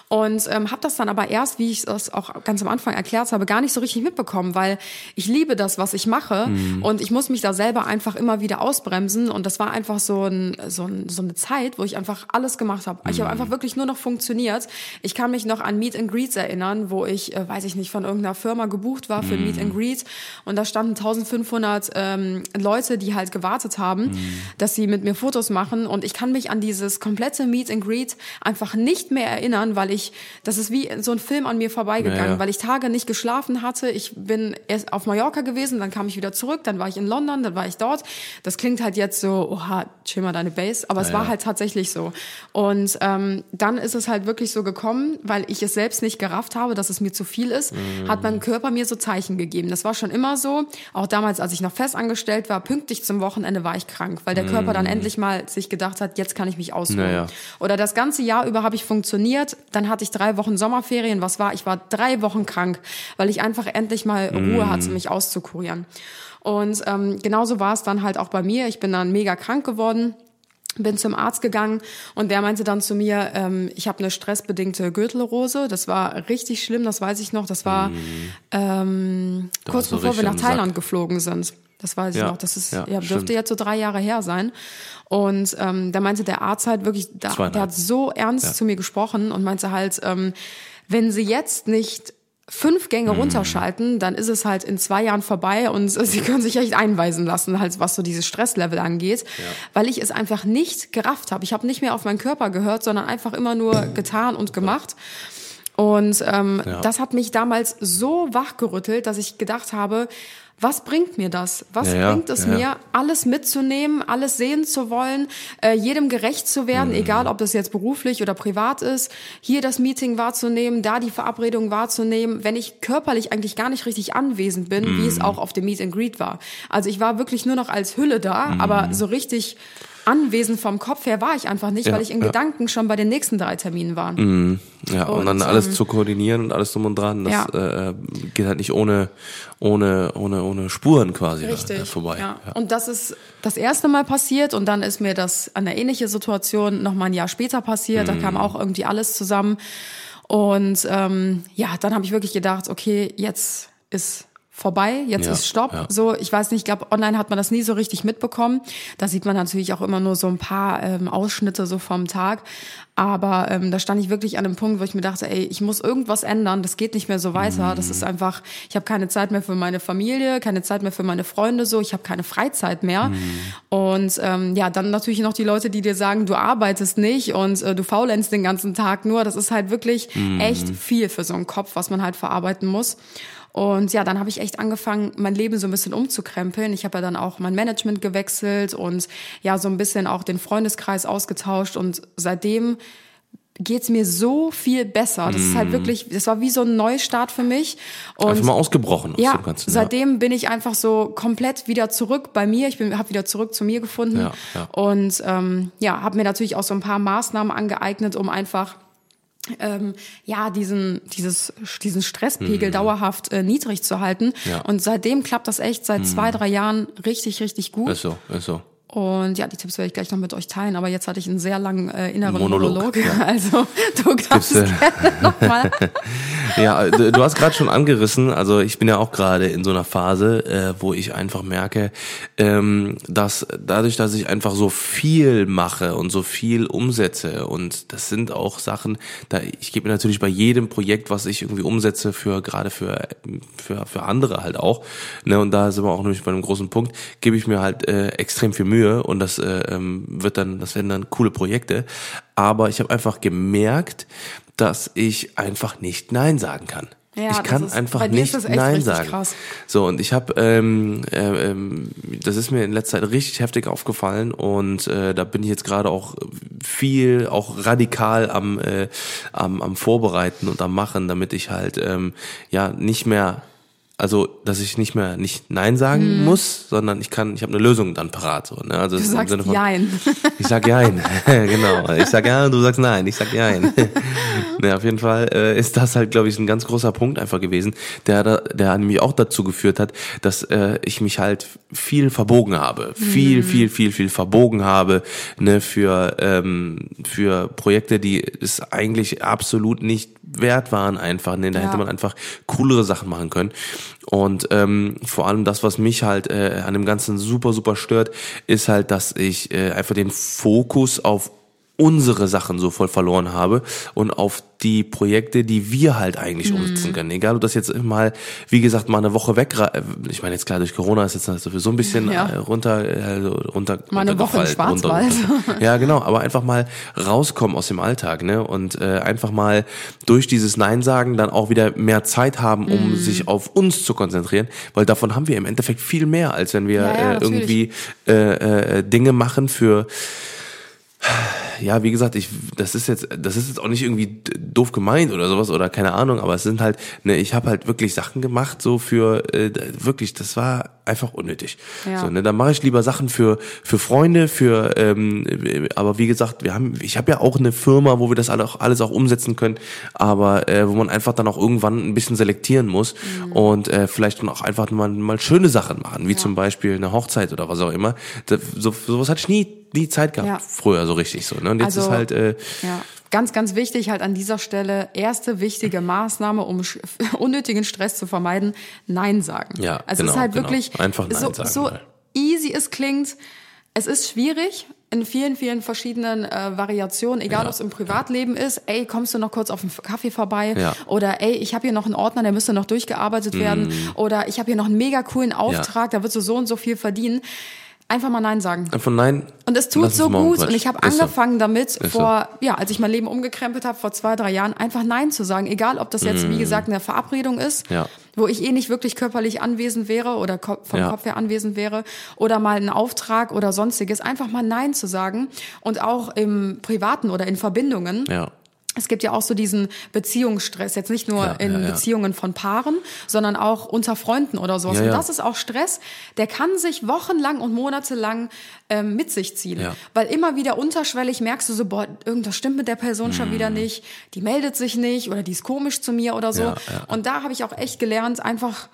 Und ähm, habe das dann aber erst, wie ich es auch ganz am Anfang erklärt habe, gar nicht so richtig mitbekommen, weil ich liebe das, was ich mache Mhm. und ich muss mich da selber einfach immer wieder ausbremsen und das war einfach so, ein, so, ein, so eine Zeit, wo ich einfach alles gemacht habe. Ich habe Mhm. einfach wirklich nur noch funktioniert. Ich kann mich noch an Meet and Greets erinnern, wo ich, äh, weiß ich nicht, von irgendeiner Firma gebucht war für Meet and Mhm. Greet und da standen 1500 ähm, Leute, die halt gewartet haben, Mhm. dass sie mit mir Fotos machen und ich kann mich an dieses komplette Meet and Greet einfach nicht mehr erinnern, weil ich, das ist wie so ein Film an mir vorbeigegangen, Ja, ja. weil ich Tage nicht geschlafen hatte. Ich bin erst auf Mallorca gewesen, dann kam ich wieder zurück, dann war ich in London, dann war ich dort. Das klingt halt jetzt so, oha, chill mal deine Base, aber es Ja, war halt tatsächlich so. Und ähm, dann ist es halt wirklich so gekommen, weil ich es selbst nicht gerafft habe, dass es mir zu viel ist, Mhm. hat mein Körper mir so Zeichen gegeben. Das war schon immer so. Auch damals, als ich noch festangestellt war, pünktlich zum Wochenende war ich krank, weil der Körper dann endlich mal sich gedacht hat, jetzt kann ich mich ausruhen. Mhm. Naja. Oder das ganze Jahr über habe ich funktioniert. Dann hatte ich drei Wochen Sommerferien. Was war? Ich war drei Wochen krank, weil ich einfach endlich mal Ruhe hatte, mich auszukurieren. Und ähm, genauso war es dann halt auch bei mir. Ich bin dann mega krank geworden bin zum Arzt gegangen und der meinte dann zu mir, ähm, ich habe eine stressbedingte Gürtelrose. Das war richtig schlimm, das weiß ich noch. Das war ähm, kurz bevor wir nach am Sack. Thailand geflogen sind. Das weiß ich Ja, noch. Das ist ja, ja, dürfte jetzt so drei Jahre her sein. Und ähm, da meinte der Arzt halt wirklich, Zweieinhalb. der hat so ernst zu mir gesprochen und meinte halt, ähm, wenn sie jetzt nicht fünf Gänge Mhm. runterschalten, dann ist es halt in zwei Jahren vorbei und sie können sich echt einweisen lassen, halt was so dieses Stresslevel angeht, weil ich es einfach nicht gerafft habe. Ich habe nicht mehr auf meinen Körper gehört, sondern einfach immer nur getan und gemacht. Und ähm, Ja. das hat mich damals so wachgerüttelt, dass ich gedacht habe, was bringt mir das? Was Ja, bringt es ja, mir, alles mitzunehmen, alles sehen zu wollen, äh, jedem gerecht zu werden, Mhm. egal ob das jetzt beruflich oder privat ist, hier das Meeting wahrzunehmen, da die Verabredung wahrzunehmen, wenn ich körperlich eigentlich gar nicht richtig anwesend bin, wie Mhm. es auch auf dem Meet and Greet war. Also ich war wirklich nur noch als Hülle da, Mhm. aber so richtig anwesend vom Kopf her war ich einfach nicht, Ja, weil ich in ja. Gedanken schon bei den nächsten drei Terminen war. Ja, und, Und, dann alles ähm, zu koordinieren und alles drum und dran, das Ja. äh, geht halt nicht ohne, ohne, ohne, ohne Spuren quasi Richtig. äh, vorbei. Ja. Und das ist das erste Mal passiert und dann ist mir das eine ähnliche Situation noch mal ein Jahr später passiert. Da Mhm. kam auch irgendwie alles zusammen. Und ähm, ja, dann habe ich wirklich gedacht, okay, jetzt ist vorbei, jetzt Ja, ist Stopp. ja. So, ich weiß nicht, ich glaube, online hat man das nie so richtig mitbekommen. Da sieht man natürlich auch immer nur so ein paar ähm, Ausschnitte so vom Tag. Aber ähm, da stand ich wirklich an einem Punkt, wo ich mir dachte, ey, ich muss irgendwas ändern, das geht nicht mehr so weiter. Das ist einfach, ich habe keine Zeit mehr für meine Familie, keine Zeit mehr für meine Freunde, so, ich habe keine Freizeit mehr. Und ähm, ja, dann natürlich noch die Leute, die dir sagen, du arbeitest nicht und äh, du faulenzt den ganzen Tag nur. Das ist halt wirklich echt viel für so einen Kopf, was man halt verarbeiten muss. Und ja, dann habe ich echt angefangen, mein Leben so ein bisschen umzukrempeln. Ich habe ja dann auch mein Management gewechselt und ja, so ein bisschen auch den Freundeskreis ausgetauscht. Und seitdem geht's mir so viel besser. Das ist halt wirklich, das war wie so ein Neustart für mich. Und Einfach mal ausgebrochen aus ja, dem Ganzen. seitdem bin ich einfach so komplett wieder zurück bei mir. Ich bin, habe wieder zurück zu mir gefunden Ja, ja. und ähm, ja, habe mir natürlich auch so ein paar Maßnahmen angeeignet, um einfach ähm, ja diesen dieses diesen Stresspegel dauerhaft äh, niedrig zu halten. Mhm. Ja. Mhm. Und seitdem klappt das echt seit zwei drei Jahren richtig richtig gut. Ist so, ist so. Und ja, die Tipps werde ich gleich noch mit euch teilen. Aber jetzt hatte ich einen sehr langen äh, inneren Monolog, Monolog. ja. Also du kannst Tipps, es gerne nochmal. Ja, du du hast gerade schon angerissen, also ich bin ja auch gerade in so einer Phase, äh, wo ich einfach merke, ähm, dass dadurch, dass ich einfach so viel mache und so viel umsetze und das sind auch Sachen, da ich gebe mir natürlich bei jedem Projekt, was ich irgendwie umsetze, für gerade für für für andere halt auch, ne und da sind wir auch nämlich bei einem großen Punkt, gebe ich mir halt äh, extrem viel Mühe und das äh, ähm, wird dann, das werden dann coole Projekte, aber ich habe einfach gemerkt, dass ich einfach nicht Nein sagen kann. Ja, ich kann ist- einfach nicht Nein sagen. krass. So, und ich habe, ähm, äh, ähm, das ist mir in letzter Zeit richtig heftig aufgefallen und äh, da bin ich jetzt gerade auch viel, auch radikal am, äh, am, am Vorbereiten und am Machen, damit ich halt ähm, ja nicht mehr also dass ich nicht mehr nicht Nein sagen muss, sondern ich kann, ich habe eine Lösung dann parat. So, ne? Also Du es ist im sagst Sinne von, Jein. Ich sag Jein, genau. Ich sag ja, du sagst Nein, ich sag Jein. ne, auf jeden Fall äh, ist das halt, glaube ich, ein ganz großer Punkt einfach gewesen, der, da- der nämlich auch dazu geführt hat, dass äh, ich mich halt viel verbogen habe. Viel, viel, viel, viel verbogen habe ne, für, ähm, für Projekte, die es eigentlich absolut nicht wert waren einfach. Ne, da Ja. hätte man einfach coolere Sachen machen können. Und ähm, vor allem das, was mich halt äh, an dem Ganzen super, super stört, ist halt, dass ich äh, einfach den Fokus auf unsere Sachen so voll verloren habe und auf die Projekte, die wir halt eigentlich Mhm. umsetzen können. Egal, ob das jetzt mal, wie gesagt, mal eine Woche weg, ich meine jetzt klar, durch Corona ist jetzt sowieso ein bisschen Ja. äh, runter, äh, so runter, Mal eine Woche im Schwarzwald. runter- ja, genau, aber einfach mal rauskommen aus dem Alltag, ne? Und äh, einfach mal durch dieses Nein sagen dann auch wieder mehr Zeit haben, um Mhm. sich auf uns zu konzentrieren, weil davon haben wir im Endeffekt viel mehr, als wenn wir Ja, ja, äh, irgendwie äh, äh, Dinge machen für ja, wie gesagt, ich, das ist jetzt, das ist jetzt auch nicht irgendwie doof gemeint oder sowas oder keine Ahnung, aber es sind halt, ne, ich habe halt wirklich Sachen gemacht, so für, äh, wirklich, das war einfach unnötig. Ja. So, ne, dann mache ich lieber Sachen für für Freunde, für, ähm, äh, aber wie gesagt, wir haben, ich habe ja auch eine Firma, wo wir das alle auch, alles auch umsetzen können, aber äh, wo man einfach dann auch irgendwann ein bisschen selektieren muss und äh, vielleicht dann auch einfach mal, mal schöne Sachen machen, wie zum Beispiel eine Hochzeit oder was auch immer. Das, so, sowas hatte ich nie, nie Zeit gehabt Ja. früher so richtig so. Ne? Und jetzt Also- ist halt äh, Ja, ganz, ganz wichtig halt an dieser Stelle, erste wichtige Maßnahme, um unnötigen Stress zu vermeiden, Nein sagen. Ja, also es genau, ist halt genau. wirklich Einfach Nein so, sagen so mal. easy es klingt, es ist schwierig in vielen, vielen verschiedenen äh, Variationen, egal Ja, ob es im Privatleben ist, ey, kommst du noch kurz auf den Kaffee vorbei? Ja. Oder ey, ich habe hier noch einen Ordner, der müsste noch durchgearbeitet werden. Oder ich habe hier noch einen mega coolen Auftrag, da würdest du so und so viel verdienen. Einfach mal Nein sagen. von Nein. Und es tut so gut. Und ich habe Ist so. angefangen damit, so. vor, ja, als ich mein Leben umgekrempelt habe, vor zwei, drei Jahren, einfach Nein zu sagen. Egal, ob das jetzt, wie gesagt, eine Verabredung ist, Mm. Ja. wo ich eh nicht wirklich körperlich anwesend wäre oder vom Ja. Kopf her anwesend wäre, oder mal ein Auftrag oder sonstiges. Einfach mal Nein zu sagen. Und auch im Privaten oder in Verbindungen. Ja. Es gibt ja auch so diesen Beziehungsstress, jetzt nicht nur Ja, in ja, ja. Beziehungen von Paaren, sondern auch unter Freunden oder sowas. Und das ist auch Stress, der kann sich wochenlang und monatelang ähm, mit sich ziehen. Weil immer wieder unterschwellig merkst du so, boah, irgendwas stimmt mit der Person schon Mhm. wieder nicht, die meldet sich nicht oder die ist komisch zu mir oder so. Und da habe ich auch echt gelernt, einfach,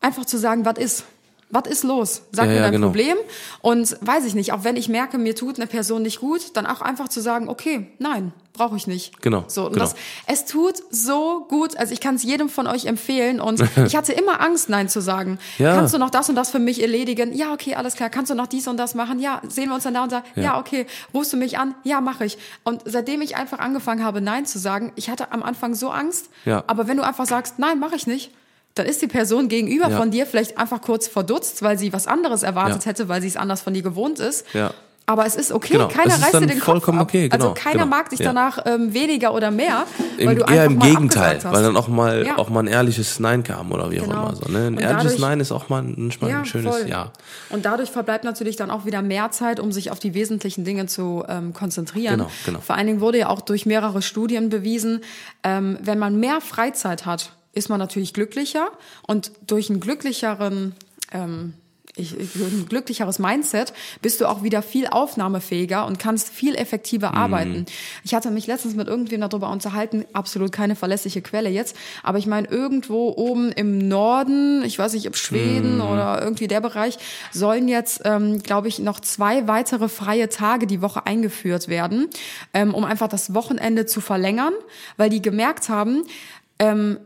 einfach zu sagen, was ist? Was ist los? Sag Ja, mir ja, dein genau. Problem. Und weiß ich nicht, auch wenn ich merke, mir tut eine Person nicht gut, dann auch einfach zu sagen, okay, nein, brauche ich nicht. Genau, So, und genau. das, es tut so gut. Also ich kann es jedem von euch empfehlen. Und ich hatte immer Angst, Nein zu sagen. Ja. Kannst du noch das und das für mich erledigen? Ja, okay, alles klar. Kannst du noch dies und das machen? Ja, sehen wir uns dann da und da? Ja, Ja. okay. Rufst du mich an? Ja, mache ich. Und seitdem ich einfach angefangen habe, Nein zu sagen, ich hatte am Anfang so Angst. Ja. Aber wenn du einfach sagst, nein, mache ich nicht, dann ist die Person gegenüber Ja. von dir vielleicht einfach kurz verdutzt, weil sie was anderes erwartet Ja. hätte, weil sie es anders von dir gewohnt ist. Ja. Aber es ist okay, Genau, keiner reißt dir den Kopf ab. okay, genau, also keiner genau, mag dich danach ähm, weniger oder mehr, Im, weil du eher im mal Gegenteil, weil dann auch mal auch mal ein ehrliches Nein kam oder wie auch Genau. immer so. Ne? Ein Und ehrliches dadurch- Nein ist auch mal ein, ein schönes voll. Ja. Und dadurch verbleibt natürlich dann auch wieder mehr Zeit, um sich auf die wesentlichen Dinge zu ähm, konzentrieren. Genau, genau. Vor allen Dingen wurde ja auch durch mehrere Studien bewiesen, ähm, wenn man mehr Freizeit hat, ist man natürlich glücklicher und durch einen glücklicheren ähm, ich, ich, ein glücklicheres Mindset bist du auch wieder viel aufnahmefähiger und kannst viel effektiver Mhm. arbeiten. Ich hatte mich letztens mit irgendwem darüber unterhalten, absolut keine verlässliche Quelle jetzt, aber ich meine, irgendwo oben im Norden, ich weiß nicht, ob Schweden Mhm. oder irgendwie der Bereich, sollen jetzt, ähm, glaube ich, noch zwei weitere freie Tage die Woche eingeführt werden, ähm, um einfach das Wochenende zu verlängern, weil die gemerkt haben, ähm,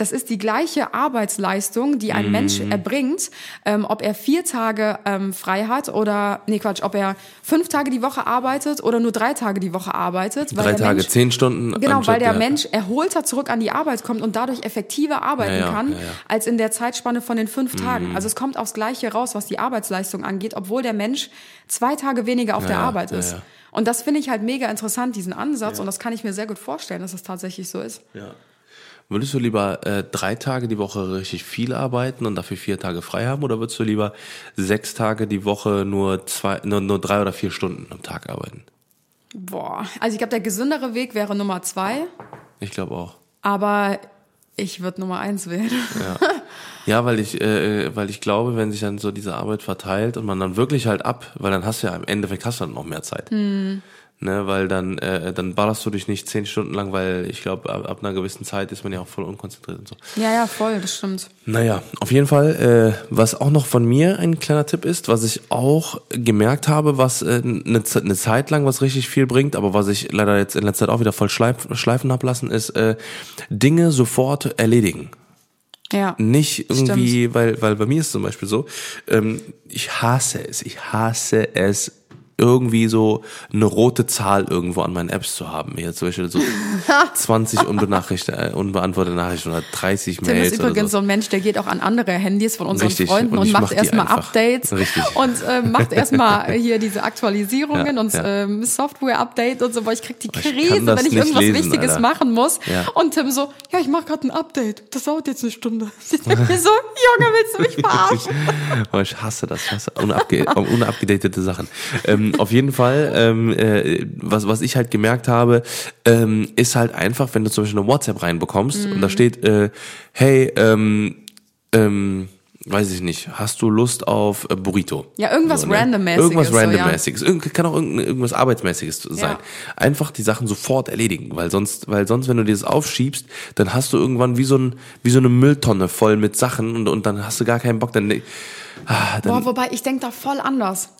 das ist die gleiche Arbeitsleistung, die ein Mensch Mhm. erbringt, ähm, ob er vier Tage ähm, frei hat oder, nee Quatsch, ob er fünf Tage die Woche arbeitet oder nur drei Tage die Woche arbeitet. weil Drei Tage, Mensch, zehn Stunden. Genau, weil der Mensch erholter zurück an die Arbeit kommt und dadurch effektiver arbeiten Ja, ja, kann, ja, ja. als in der Zeitspanne von den fünf Tagen. Also es kommt aufs Gleiche raus, was die Arbeitsleistung angeht, obwohl der Mensch zwei Tage weniger auf der ja, Arbeit ja, ist. ja. Und das finde ich halt mega interessant, diesen Ansatz. Und das kann ich mir sehr gut vorstellen, dass es tatsächlich so ist. Ja. Würdest du lieber äh, drei Tage die Woche richtig viel arbeiten und dafür vier Tage frei haben oder würdest du lieber sechs Tage die Woche nur zwei, nur, nur drei oder vier Stunden am Tag arbeiten? Boah, also ich glaube, der gesündere Weg wäre Nummer zwei. Ich glaube auch. Aber Ich würde Nummer eins wählen. Ja. ja, weil ich, äh, weil ich glaube, wenn sich dann so diese Arbeit verteilt und man dann wirklich halt ab, weil dann hast du ja im Endeffekt hast du dann noch mehr Zeit. Hm. Ne, weil dann, äh, dann ballerst du dich nicht zehn Stunden lang, weil ich glaube, ab, ab einer gewissen Zeit ist man ja auch voll unkonzentriert und so. Ja, ja, voll, das stimmt. Naja, auf jeden Fall, äh, was auch noch von mir ein kleiner Tipp ist, was ich auch gemerkt habe, was äh, eine, eine Zeit lang was richtig viel bringt, aber was ich leider jetzt in letzter Zeit auch wieder voll schleif, schleifen hab lassen, ist äh, Dinge sofort erledigen. Ja. Nicht irgendwie, weil, weil bei mir ist zum Beispiel so, ähm, ich hasse es, ich hasse es, irgendwie so eine rote Zahl irgendwo an meinen Apps zu haben. Hier zum Beispiel so 20 unbenachricht- äh, unbeantwortete Nachrichten oder 30 Tim Mails. ist übrigens oder so ein Mensch, der geht auch an andere Handys von unseren Richtig. Freunden Und und, ich mach macht erstmal. Updates Richtig. und äh, macht erstmal hier diese Aktualisierungen Ja, und ja. ähm, Software-Update und so, weil ich krieg die Ich Krise, wenn ich irgendwas lesen, Wichtiges Alter. machen muss. Ja. Und Tim so, ja, ich mache gerade ein Update. Das dauert jetzt eine Stunde. Ich denk mir so, Junge, willst du mich verarschen? Oh, ich hasse das, ich hasse unabge unabgedatete Sachen. Ähm, auf jeden Fall, ähm, äh, was, was ich halt gemerkt habe, ähm, ist halt einfach, wenn du zum Beispiel eine WhatsApp reinbekommst und da Mhm. steht, äh, hey, ähm, ähm, weiß ich nicht, hast du Lust auf äh, Burrito? Ja, irgendwas ne? Randommäßiges, Irgendwas so, ja. Randommäßiges. Kann auch irgend- irgendwas Arbeitsmäßiges sein. Ja. Einfach die Sachen sofort erledigen, weil sonst, weil sonst, wenn du dir das aufschiebst, dann hast du irgendwann wie so ein, wie so eine Mülltonne voll mit Sachen und, und dann hast du gar keinen Bock, dann, ah, dann Boah, wobei ich denk da voll anders.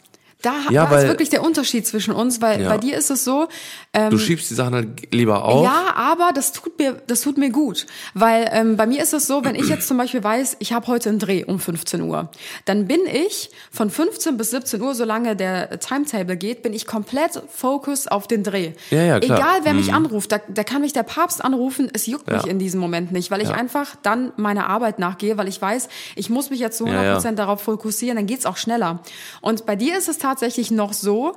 Da, Ja, da ist weil- wirklich der Unterschied zwischen uns, weil Ja. bei dir ist es so, ähm, Du schiebst die Sachen halt lieber auf. Ja, aber das tut mir, das tut mir gut, weil ähm, bei mir ist es so, wenn ich jetzt zum Beispiel weiß, ich habe heute einen Dreh um 15 Uhr, dann bin ich von 15 bis 17 Uhr, solange der Timetable geht, bin ich komplett focused auf den Dreh. Ja, ja, klar. Mhm. Egal, wer mich anruft, da, da kann mich der Papst anrufen, es juckt mich Ja. in diesem Moment nicht, weil ich Ja. einfach dann meiner Arbeit nachgehe, weil ich weiß, ich muss mich jetzt zu 100% Ja, ja. darauf fokussieren, dann geht's auch schneller. Und bei dir ist es tatsächlich noch so,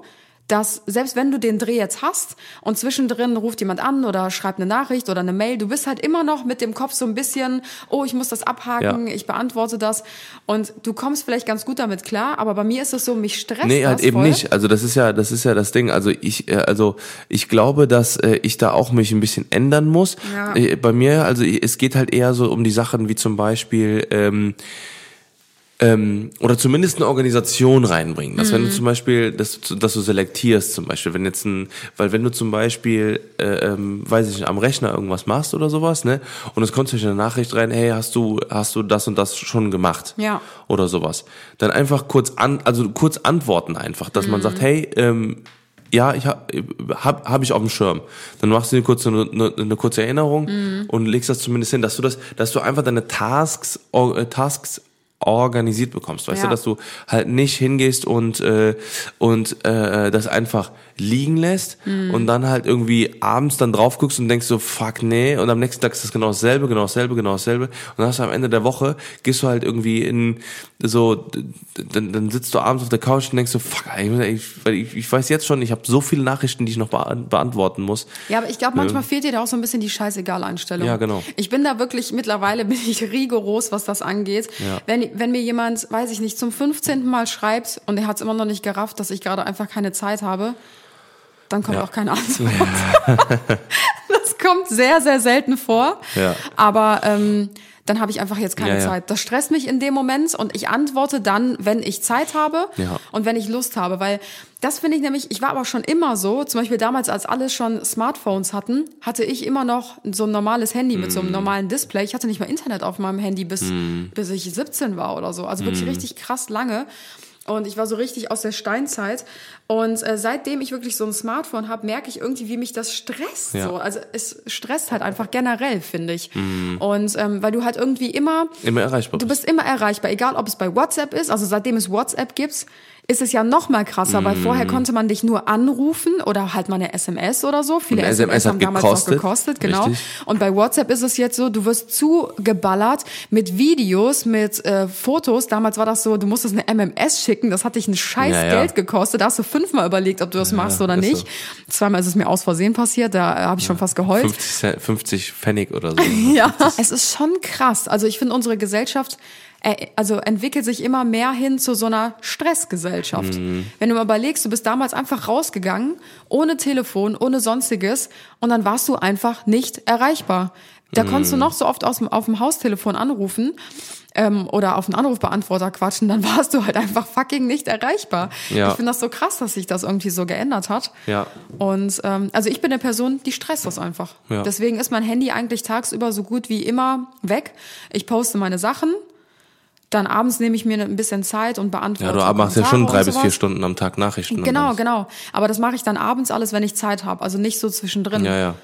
dass selbst wenn du den Dreh jetzt hast und zwischendrin ruft jemand an oder schreibt eine Nachricht oder eine Mail, du bist halt immer noch mit dem Kopf so ein bisschen, oh, ich muss das abhaken, Ja. ich beantworte das und du kommst vielleicht ganz gut damit klar, aber bei mir ist es so, mich stresst Nee, halt eben voll. nicht. Also das ist ja, das ist ja das Ding. Also ich, äh, also ich glaube, dass äh, ich da auch mich ein bisschen ändern muss. Ja. Äh, Bei mir, also es geht halt eher so um die Sachen wie zum Beispiel ähm, ähm, oder zumindest eine Organisation reinbringen. Dass wenn du zum Beispiel, dass, dass du selektierst zum Beispiel, wenn jetzt ein, weil wenn du zum Beispiel, äh, ähm, weiß ich nicht, am Rechner irgendwas machst oder sowas, ne, und es kommt Beispiel eine Nachricht rein, hey, hast du, hast du das und das schon gemacht? Ja. Oder sowas. Dann einfach kurz an, also kurz antworten einfach, dass man sagt, hey, ähm, ja, ich habe hab, hab ich auf dem Schirm. Dann machst du eine kurze, eine, eine kurze Erinnerung und legst das zumindest hin, dass du das, dass du einfach deine Tasks, äh, Tasks organisiert bekommst, weißt Ja. du, dass du halt nicht hingehst und äh, und äh, das einfach liegen lässt und dann halt irgendwie abends dann drauf guckst und denkst so fuck nee und am nächsten Tag ist das genau dasselbe, genau dasselbe, genau dasselbe und dann hast du am Ende der Woche gehst du halt irgendwie in so dann, dann sitzt du abends auf der Couch und denkst so fuck ich, ich, ich weiß jetzt schon, ich habe so viele Nachrichten, die ich noch beant- beantworten muss. Ja, aber ich glaube, manchmal fehlt dir da auch so ein bisschen die scheißegal Einstellung. Ja, genau. Ich bin da wirklich, mittlerweile bin ich rigoros, was das angeht. Ja. Wenn, wenn mir jemand, weiß ich nicht, zum 15. Mal schreibt und er hat es immer noch nicht gerafft, dass ich gerade einfach keine Zeit habe, dann kommt Ja. auch keine Antwort. das kommt sehr, sehr selten vor. Ja. Aber ähm, dann habe ich einfach jetzt keine Ja, ja. Zeit. Das stresst mich in dem Moment und ich antworte dann, wenn ich Zeit habe Ja. und wenn ich Lust habe, weil das finde ich nämlich, ich war aber schon immer so, zum Beispiel damals, als alle schon Smartphones hatten, hatte ich immer noch so ein normales Handy mit so Mhm. einem normalen Display. Ich hatte nicht mal Internet auf meinem Handy, bis, bis ich 17 war oder so. Also Mhm. wirklich richtig krass lange. Und ich war so richtig aus der Steinzeit. Und äh, seitdem ich wirklich so ein Smartphone habe, merke ich irgendwie, wie mich das stresst. Ja. So. Also es stresst halt einfach generell, finde ich. Und ähm, weil du halt irgendwie immer, Immer erreichbar. Du bist immer erreichbar, egal ob es bei WhatsApp ist, also seitdem es WhatsApp gibt, ist es ja noch mal krasser, weil Mm. vorher konnte man dich nur anrufen oder halt mal eine SMS oder so. Viele SMS, SMS haben damals gekostet. noch gekostet, genau. Richtig. Und bei WhatsApp ist es jetzt so, du wirst zugeballert mit Videos, mit äh, Fotos. Damals war das so, du musstest eine MMS schicken, das hat dich ein scheiß Ja, ja. Geld gekostet. Da hast du fünfmal überlegt, ob du das machst oder nicht. so. Zweimal ist es mir aus Versehen passiert, da äh, habe ich schon fast geheult. 50, Cent- 50 Pfennig oder so. Ja, es ist schon krass. Also ich finde unsere Gesellschaft also entwickelt sich immer mehr hin zu so einer Stressgesellschaft. Mhm. Wenn du mal überlegst, du bist damals einfach rausgegangen, ohne Telefon, ohne sonstiges, und dann warst du einfach nicht erreichbar. Da konntest Mhm. du noch so oft aus dem, auf dem Haustelefon anrufen ähm, oder auf einen Anrufbeantworter quatschen, dann warst du halt einfach fucking nicht erreichbar. Ja. Ich finde das so krass, dass sich das irgendwie so geändert hat. Ja. Und ähm, also ich bin eine Person, die stresst das einfach. Ja. Deswegen ist mein Handy eigentlich tagsüber so gut wie immer weg. Ich poste meine Sachen. Dann abends nehme ich mir ein bisschen Zeit und beantworte. Ja, du machst ja schon drei bis vier Stunden am Tag Nachrichten. Genau, genau. Aber das mache ich dann abends alles, wenn ich Zeit habe. Also nicht so zwischendrin. Ja, ja.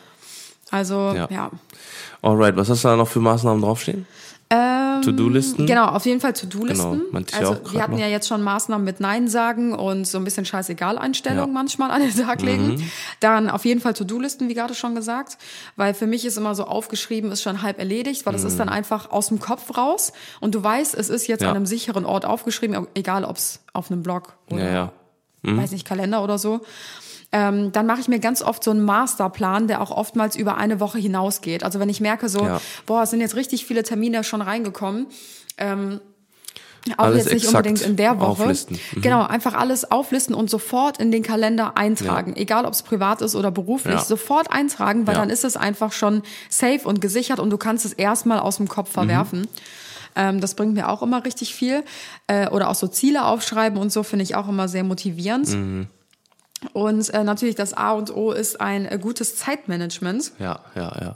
Also Ja. ja. Alright, was hast du da noch für Maßnahmen draufstehen? Ähm, To-Do-Listen? Genau, auf jeden Fall To-Do-Listen. Genau, also wir hatten noch. ja jetzt schon Maßnahmen mit Nein sagen und so ein bisschen Scheißegal-Einstellung Ja. Mhm. manchmal an den Tag legen. Dann auf jeden Fall To-Do-Listen, wie gerade schon gesagt. Weil für mich ist immer so aufgeschrieben, ist schon halb erledigt, weil das ist dann einfach aus dem Kopf raus. Und du weißt, es ist jetzt Mhm. Ja. an einem sicheren Ort aufgeschrieben, egal ob es auf einem Blog oder Ja, ja. Mhm. weiß nicht, Kalender oder so. Ähm, dann mache ich mir ganz oft so einen Masterplan, der auch oftmals über eine Woche hinausgeht. Also wenn ich merke so, Ja. boah, es sind jetzt richtig viele Termine schon reingekommen. Ähm, auch Alles jetzt nicht unbedingt in der Woche. auflisten. Mhm. Genau, einfach alles auflisten und sofort in den Kalender eintragen. Egal, ob es privat ist oder beruflich, Ja. sofort eintragen, weil Ja. dann ist es einfach schon safe und gesichert und du kannst es erstmal aus dem Kopf Mhm. verwerfen. Ähm, das bringt mir auch immer richtig viel. Äh, oder auch so Ziele aufschreiben und so finde ich auch immer sehr motivierend. Mhm. Und äh, natürlich das A und O ist ein äh, gutes Zeitmanagement. Ja, ja, ja.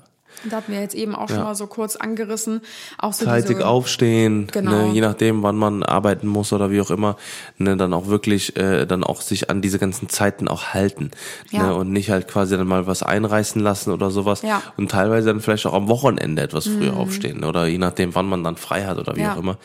Da hatten wir jetzt eben auch schon Ja. mal so kurz angerissen. Auch so Zeitig diese, aufstehen, Genau. ne, je nachdem, wann man arbeiten muss oder wie auch immer, ne, dann auch wirklich, äh, dann auch sich an diese ganzen Zeiten auch halten, Ja. ne, und nicht halt quasi dann mal was einreißen lassen oder sowas Ja. Mhm. und teilweise dann vielleicht auch am Wochenende etwas früher aufstehen oder je nachdem, wann man dann frei hat oder wie auch immer.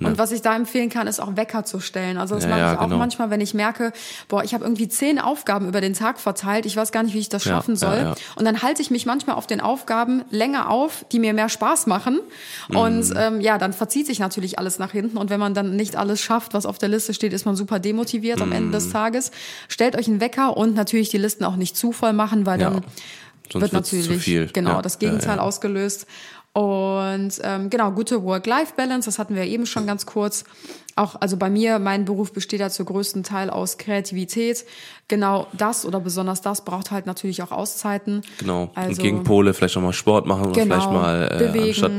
Und was ich da empfehlen kann, ist auch Wecker zu stellen. Also das mache ich auch genau. manchmal, wenn ich merke, boah, ich habe irgendwie zehn Aufgaben über den Tag verteilt, ich weiß gar nicht, wie ich das schaffen soll. Und dann halte ich mich manchmal auf den Aufgaben länger auf, die mir mehr Spaß machen. Mhm. Und ähm, ja, dann verzieht sich natürlich alles nach hinten. Und wenn man dann nicht alles schafft, was auf der Liste steht, ist man super demotiviert am Ende Mhm. des Tages. Stellt euch einen Wecker und natürlich die Listen auch nicht zu voll machen, weil Ja. dann Sonst wird wird's zu natürlich viel. genau Ja, das Gegenteil ja. ausgelöst. Und ähm, genau, gute Work-Life-Balance, das hatten wir eben schon ganz kurz. Auch, also bei mir, mein Beruf besteht ja zu größten Teil aus Kreativität. Genau das oder besonders das braucht halt natürlich auch Auszeiten. Genau. Also, und Gegenpole, vielleicht auch mal Sport machen oder Genau, vielleicht mal äh, bewegen. anstatt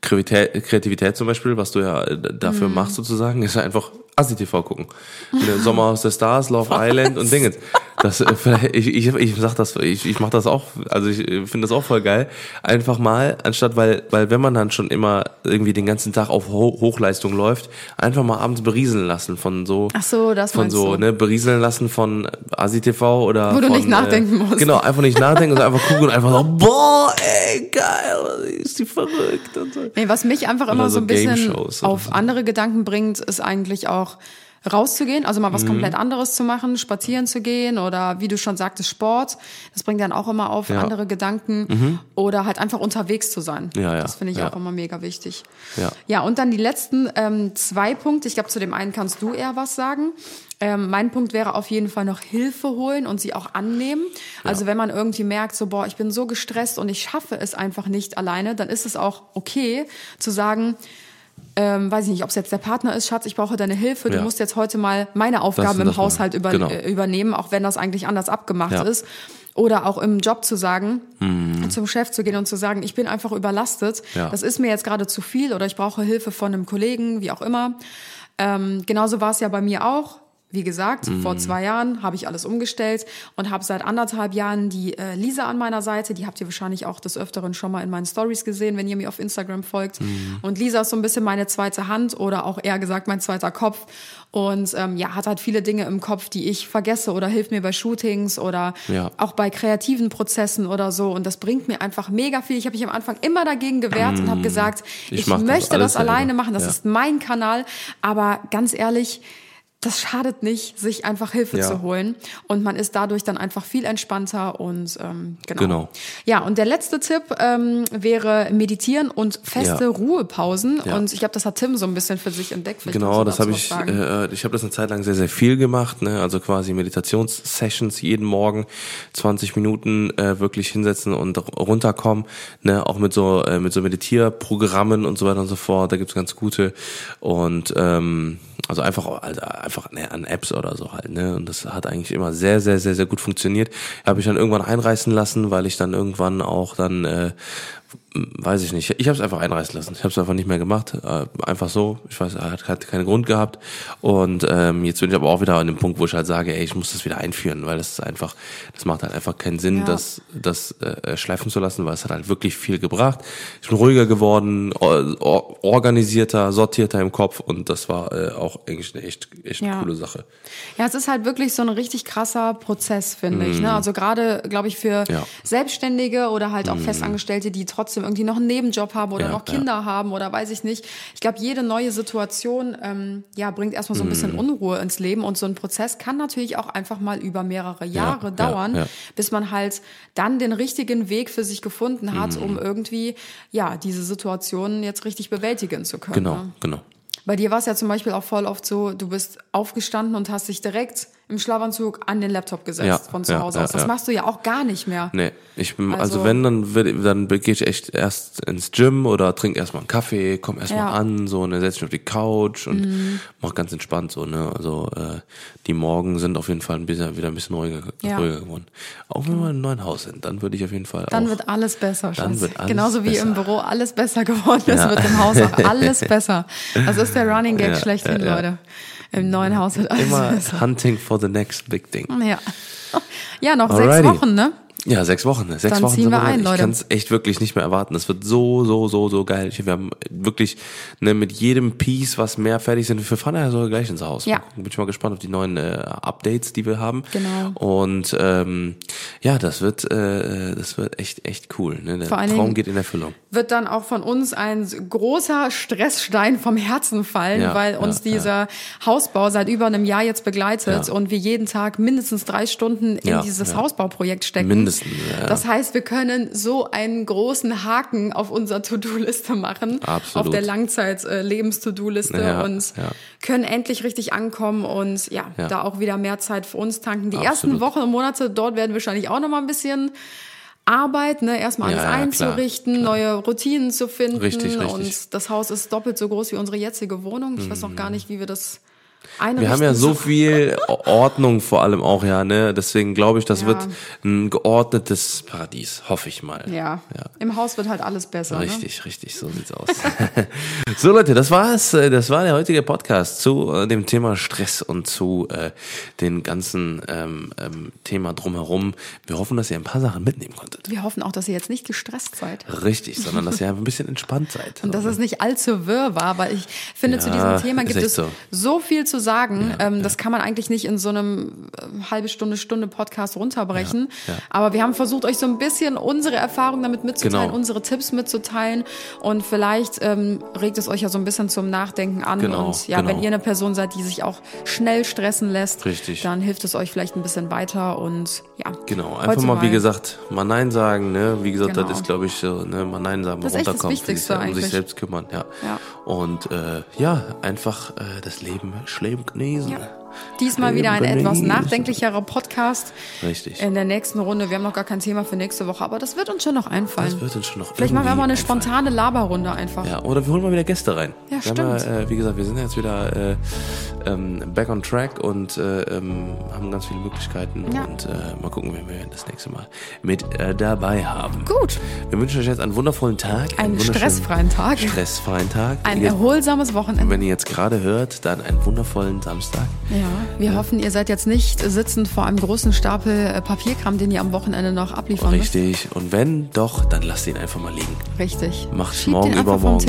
Kreativität, Kreativität zum Beispiel, was du ja äh, dafür machst sozusagen, ist ja einfach Assi-TV gucken. Ne, Sommerhaus der Stars, Love Island und Dingens. Das, äh, ich, ich, ich sag das, ich, ich mach das auch, also ich äh, finde das auch voll geil. Einfach mal, anstatt, weil, weil wenn man dann schon immer irgendwie den ganzen Tag auf Ho Hochleistung läuft, einfach mal abends berieseln lassen von so, Ach so, das von so, du. ne, berieseln lassen von Asi TV oder Wo du von, nicht nachdenken äh, musst. Genau, einfach nicht nachdenken, sondern einfach gucken und einfach so, boah, ey, geil, ist die verrückt und so. Nee, was mich einfach immer so so ein bisschen auf andere Gedanken bringt, ist eigentlich auch rauszugehen, also mal Mhm. was komplett anderes zu machen, spazieren zu gehen oder wie du schon sagtest, Sport. Das bringt dann auch immer auf Ja. Mhm. andere Gedanken oder halt einfach unterwegs zu sein. Ja, ja, Das finde ich ja. auch immer mega wichtig. Ja. Ja, und dann die letzten ähm, zwei Punkte. Ich glaube, zu dem einen kannst du eher was sagen. Ähm, mein Punkt wäre auf jeden Fall noch Hilfe holen und sie auch annehmen. Also wenn man irgendwie merkt, so boah, ich bin so gestresst und ich schaffe es einfach nicht alleine, dann ist es auch okay zu sagen, ähm, weiß ich nicht, ob es jetzt der Partner ist, Schatz, ich brauche deine Hilfe, du Ja. musst jetzt heute mal meine Aufgaben im. Haushalt über, Genau. äh, übernehmen, auch wenn das eigentlich anders abgemacht Ja. ist. Oder auch im Job zu sagen, Mhm. zum Chef zu gehen und zu sagen, ich bin einfach überlastet, Ja. das ist mir jetzt gerade zu viel oder ich brauche Hilfe von einem Kollegen, wie auch immer. Ähm, genauso war es ja bei mir auch. Wie gesagt, Mhm. vor zwei Jahren habe ich alles umgestellt und habe seit anderthalb Jahren die äh, Lisa an meiner Seite. Die habt ihr wahrscheinlich auch des Öfteren schon mal in meinen Stories gesehen, wenn ihr mir auf Instagram folgt. Mhm. Und Lisa ist so ein bisschen meine zweite Hand oder auch eher gesagt mein zweiter Kopf. Und ähm, ja, hat halt viele Dinge im Kopf, die ich vergesse oder hilft mir bei Shootings oder Ja. auch bei kreativen Prozessen oder so. Und das bringt mir einfach mega viel. Ich habe mich am Anfang immer dagegen gewehrt und habe gesagt, Ich ich, das möchte alles das alleine machen. Das Ja. ist mein Kanal. Aber ganz ehrlich, das schadet nicht, sich einfach Hilfe Ja. zu holen. Und man ist dadurch dann einfach viel entspannter und ähm, genau. Genau. Ja, und der letzte Tipp ähm, wäre meditieren und feste Ja. Ruhepausen. Ja. Und ich glaube, das hat Tim so ein bisschen für sich entdeckt. Vielleicht Genau, das habe ich. Äh, ich habe das eine Zeit lang sehr, sehr viel gemacht. Ne? Also quasi Meditationssessions jeden Morgen, 20 Minuten äh, wirklich hinsetzen und runterkommen. Ne? Auch mit so äh, mit so Meditierprogrammen und so weiter und so fort. Da gibt's ganz gute und ähm, also einfach also einfach ne, an Apps oder so halt. Ne? Und das hat eigentlich immer sehr, sehr, sehr, sehr gut funktioniert. Habe ich dann irgendwann einreißen lassen, weil ich dann irgendwann auch dann äh, weiß ich nicht. Ich habe es einfach einreißen lassen. Ich habe es einfach nicht mehr gemacht. Äh, einfach so. Ich weiß, hat, hat keinen Grund gehabt. Und ähm, jetzt bin ich aber auch wieder an dem Punkt, wo ich halt sage, ey, ich muss das wieder einführen, weil das ist einfach, das macht halt einfach keinen Sinn, Ja. das, das äh, schleifen zu lassen, weil es hat halt wirklich viel gebracht. Ich bin ruhiger geworden, or, or, organisierter, sortierter im Kopf und das war äh, auch eigentlich eine echt, echt Ja. coole Sache. Ja, es ist halt wirklich so ein richtig krasser Prozess, finde ich. Ne? Also gerade, glaube ich, für Mhm. Ja. Mhm. Selbstständige oder halt auch Festangestellte, die trotzdem irgendwie noch einen Nebenjob haben oder Ja, noch Kinder haben oder weiß ich nicht. Ich glaube, jede neue Situation ähm, ja, bringt erstmal so ein bisschen Mhm. Unruhe ins Leben und so ein Prozess kann natürlich auch einfach mal über mehrere Jahre ja, dauern, ja. bis man halt dann den richtigen Weg für sich gefunden Mhm. hat, um irgendwie ja diese Situation jetzt richtig bewältigen zu können. Genau, Ne? genau. Bei dir war es ja zum Beispiel auch voll oft so, du bist aufgestanden und hast dich direkt im Schlafanzug an den Laptop gesetzt Ja, von zu ja, Hause aus. Das ja. machst du ja auch gar nicht mehr. Nee, ich bin, also, Also- wenn, dann, will, dann gehe ich echt erst ins Gym oder trinke erstmal einen Kaffee, komm erstmal. Mhm. an, so, und dann setze ich mich auf die Couch und mach ganz entspannt so, ne. Also äh, die Morgen sind auf jeden Fall ein bisschen wieder ein bisschen ruhiger, ruhiger geworden. Auch wenn wir in einem neuen Haus sind, dann würde ich auf jeden Fall Dann auch. wird alles besser, Dann wird alles Genauso wie im besser. Büro alles besser geworden ist, wird im Haus auch alles besser. Das ist der Running Gag schlechthin. Leute. Im neuen Haus wird alles Immer besser. hunting for the next big thing. Ja. Ja, noch Alrighty. sechs Wochen, ne? Ja, sechs Wochen. ne? Sechs Dann Wochen ziehen sind wir ein, Leute. Ich kann es echt wirklich nicht mehr erwarten. Das wird so, so, so, so geil. Wir haben wirklich ne, mit jedem Piece, was mehr fertig sind. Wir fahren ja sogar gleich ins Haus. Ja. Bin ich mal gespannt auf die neuen äh, Updates, die wir haben. Genau. Und ähm, ja, das wird, äh, das wird echt, echt cool. Ne? Der Vor Traum geht in Erfüllung. Wird dann auch von uns ein großer Stressstein vom Herzen fallen, Ja, weil uns ja, dieser Hausbau seit über einem Jahr jetzt begleitet Ja. und wir jeden Tag mindestens drei Stunden in Ja, dieses ja. Hausbauprojekt stecken. Mindestens, ja. Das heißt, wir können so einen großen Haken auf unserer To-Do-Liste machen, Absolut. auf der Langzeit-Lebens-To-Do-Liste Ja, und ja. können endlich richtig ankommen und ja, Ja. da auch wieder mehr Zeit für uns tanken. Die Absolut. ersten Wochen und Monate dort werden wahrscheinlich auch noch mal ein bisschen Arbeit, ne, erstmal alles Ja, ja, klar, einzurichten, neue Routinen zu finden. Richtig, richtig. Und das Haus ist doppelt so groß wie unsere jetzige Wohnung. Ich weiß noch gar nicht, wie wir das einrichten. Wir haben ja so viel Ordnung vor allem auch, ja, ne? Deswegen glaube ich, das Ja. wird ein geordnetes Paradies, hoffe ich mal. Ja. ja. Im Haus wird halt alles besser. Ne? Richtig, richtig, so sieht's aus. so Leute, das war's. Äh, Das war der heutige Podcast zu äh, dem Thema Stress und zu äh, den ganzen ähm, ähm, Thema drumherum. Wir hoffen, dass ihr ein paar Sachen mitnehmen konntet. Wir hoffen auch, dass ihr jetzt nicht gestresst seid. Richtig, sondern dass ihr einfach ein bisschen entspannt seid. Und dass es nicht allzu wirr war, weil ich finde, zu Ja, diesem Thema gibt es so. so. viel zu sagen. ähm, Das kann man eigentlich nicht in so einem äh, halbe Stunde, Stunde Podcast runterbrechen. Ja, ja. Aber wir haben versucht, euch so ein bisschen unsere Erfahrungen damit mitzuteilen, Genau. unsere Tipps mitzuteilen. Und vielleicht ähm, regt es euch ja so ein bisschen zum Nachdenken an. Genau, und ja, genau. wenn ihr eine Person seid, die sich auch schnell stressen lässt, Richtig. dann hilft es euch vielleicht ein bisschen weiter. Und ja, Genau, einfach heute mal, wie gesagt, mal Nein sagen, ne? Wie gesagt, Genau. das ist, glaube ich, so, ne? Mal Nein sagen, mal Das echt das runterkommen, für sich, Wichtigste um sich selbst kümmern, ja. Und äh, ja, einfach äh, das Leben, Leben genießen. Ja. Diesmal wieder ein etwas genießen. nachdenklicherer Podcast. Richtig. In der nächsten Runde. Wir haben noch gar kein Thema für nächste Woche, aber das wird uns schon noch einfallen. Das wird uns schon noch Vielleicht machen wir mal eine einfallen. spontane Laberrunde einfach. Ja, oder wir holen mal wieder Gäste rein. Ja, wir stimmt. ja, äh, wie gesagt, wir sind jetzt wieder äh, ähm, back on track und äh, ähm, haben ganz viele Möglichkeiten. Ja. Und äh, mal gucken, wen wir das nächste Mal mit äh, dabei haben. Gut, Wir wünschen euch jetzt einen wundervollen Tag. einen wunderschönen stressfreien Tag, Stressfreien Tag. ein erholsames Wochenende. wenn ihr jetzt gerade hört, dann einen wundervollen Samstag. Ja, wir hoffen, ihr seid jetzt nicht sitzend vor einem großen Stapel äh, Papierkram, den ihr am Wochenende noch abliefern Richtig. Und wenn doch, dann lasst ihn einfach mal liegen. müsst. Richtig. Macht Schiebt morgen übermorgen.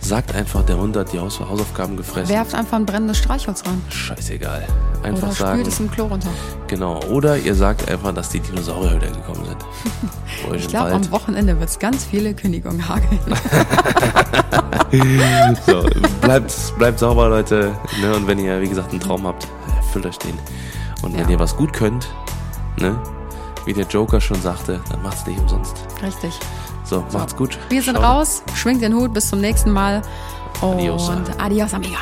Sagt einfach, der Hund hat die Haus Hausaufgaben gefressen. Werft einfach ein brennendes Streichholz rein. Scheißegal. Einfach Oder sagen. spült es im Klo runter. Genau. Oder ihr sagt einfach, dass die Dinosaurier wieder gekommen sind. Ich glaube, am Wochenende wird es ganz viele Kündigungen hageln. So, bleibt, bleibt sauber, Leute. Ne? Und wenn ihr, wie gesagt, einen Traum habt, euch den. Und wenn Ja. ihr was gut könnt, ne, wie der Joker schon sagte, dann macht's nicht umsonst. Richtig. So, macht's gut. Wir sind Schaut. raus. Schwingt den Hut. Bis zum nächsten Mal. Und Adios. adios, amigos.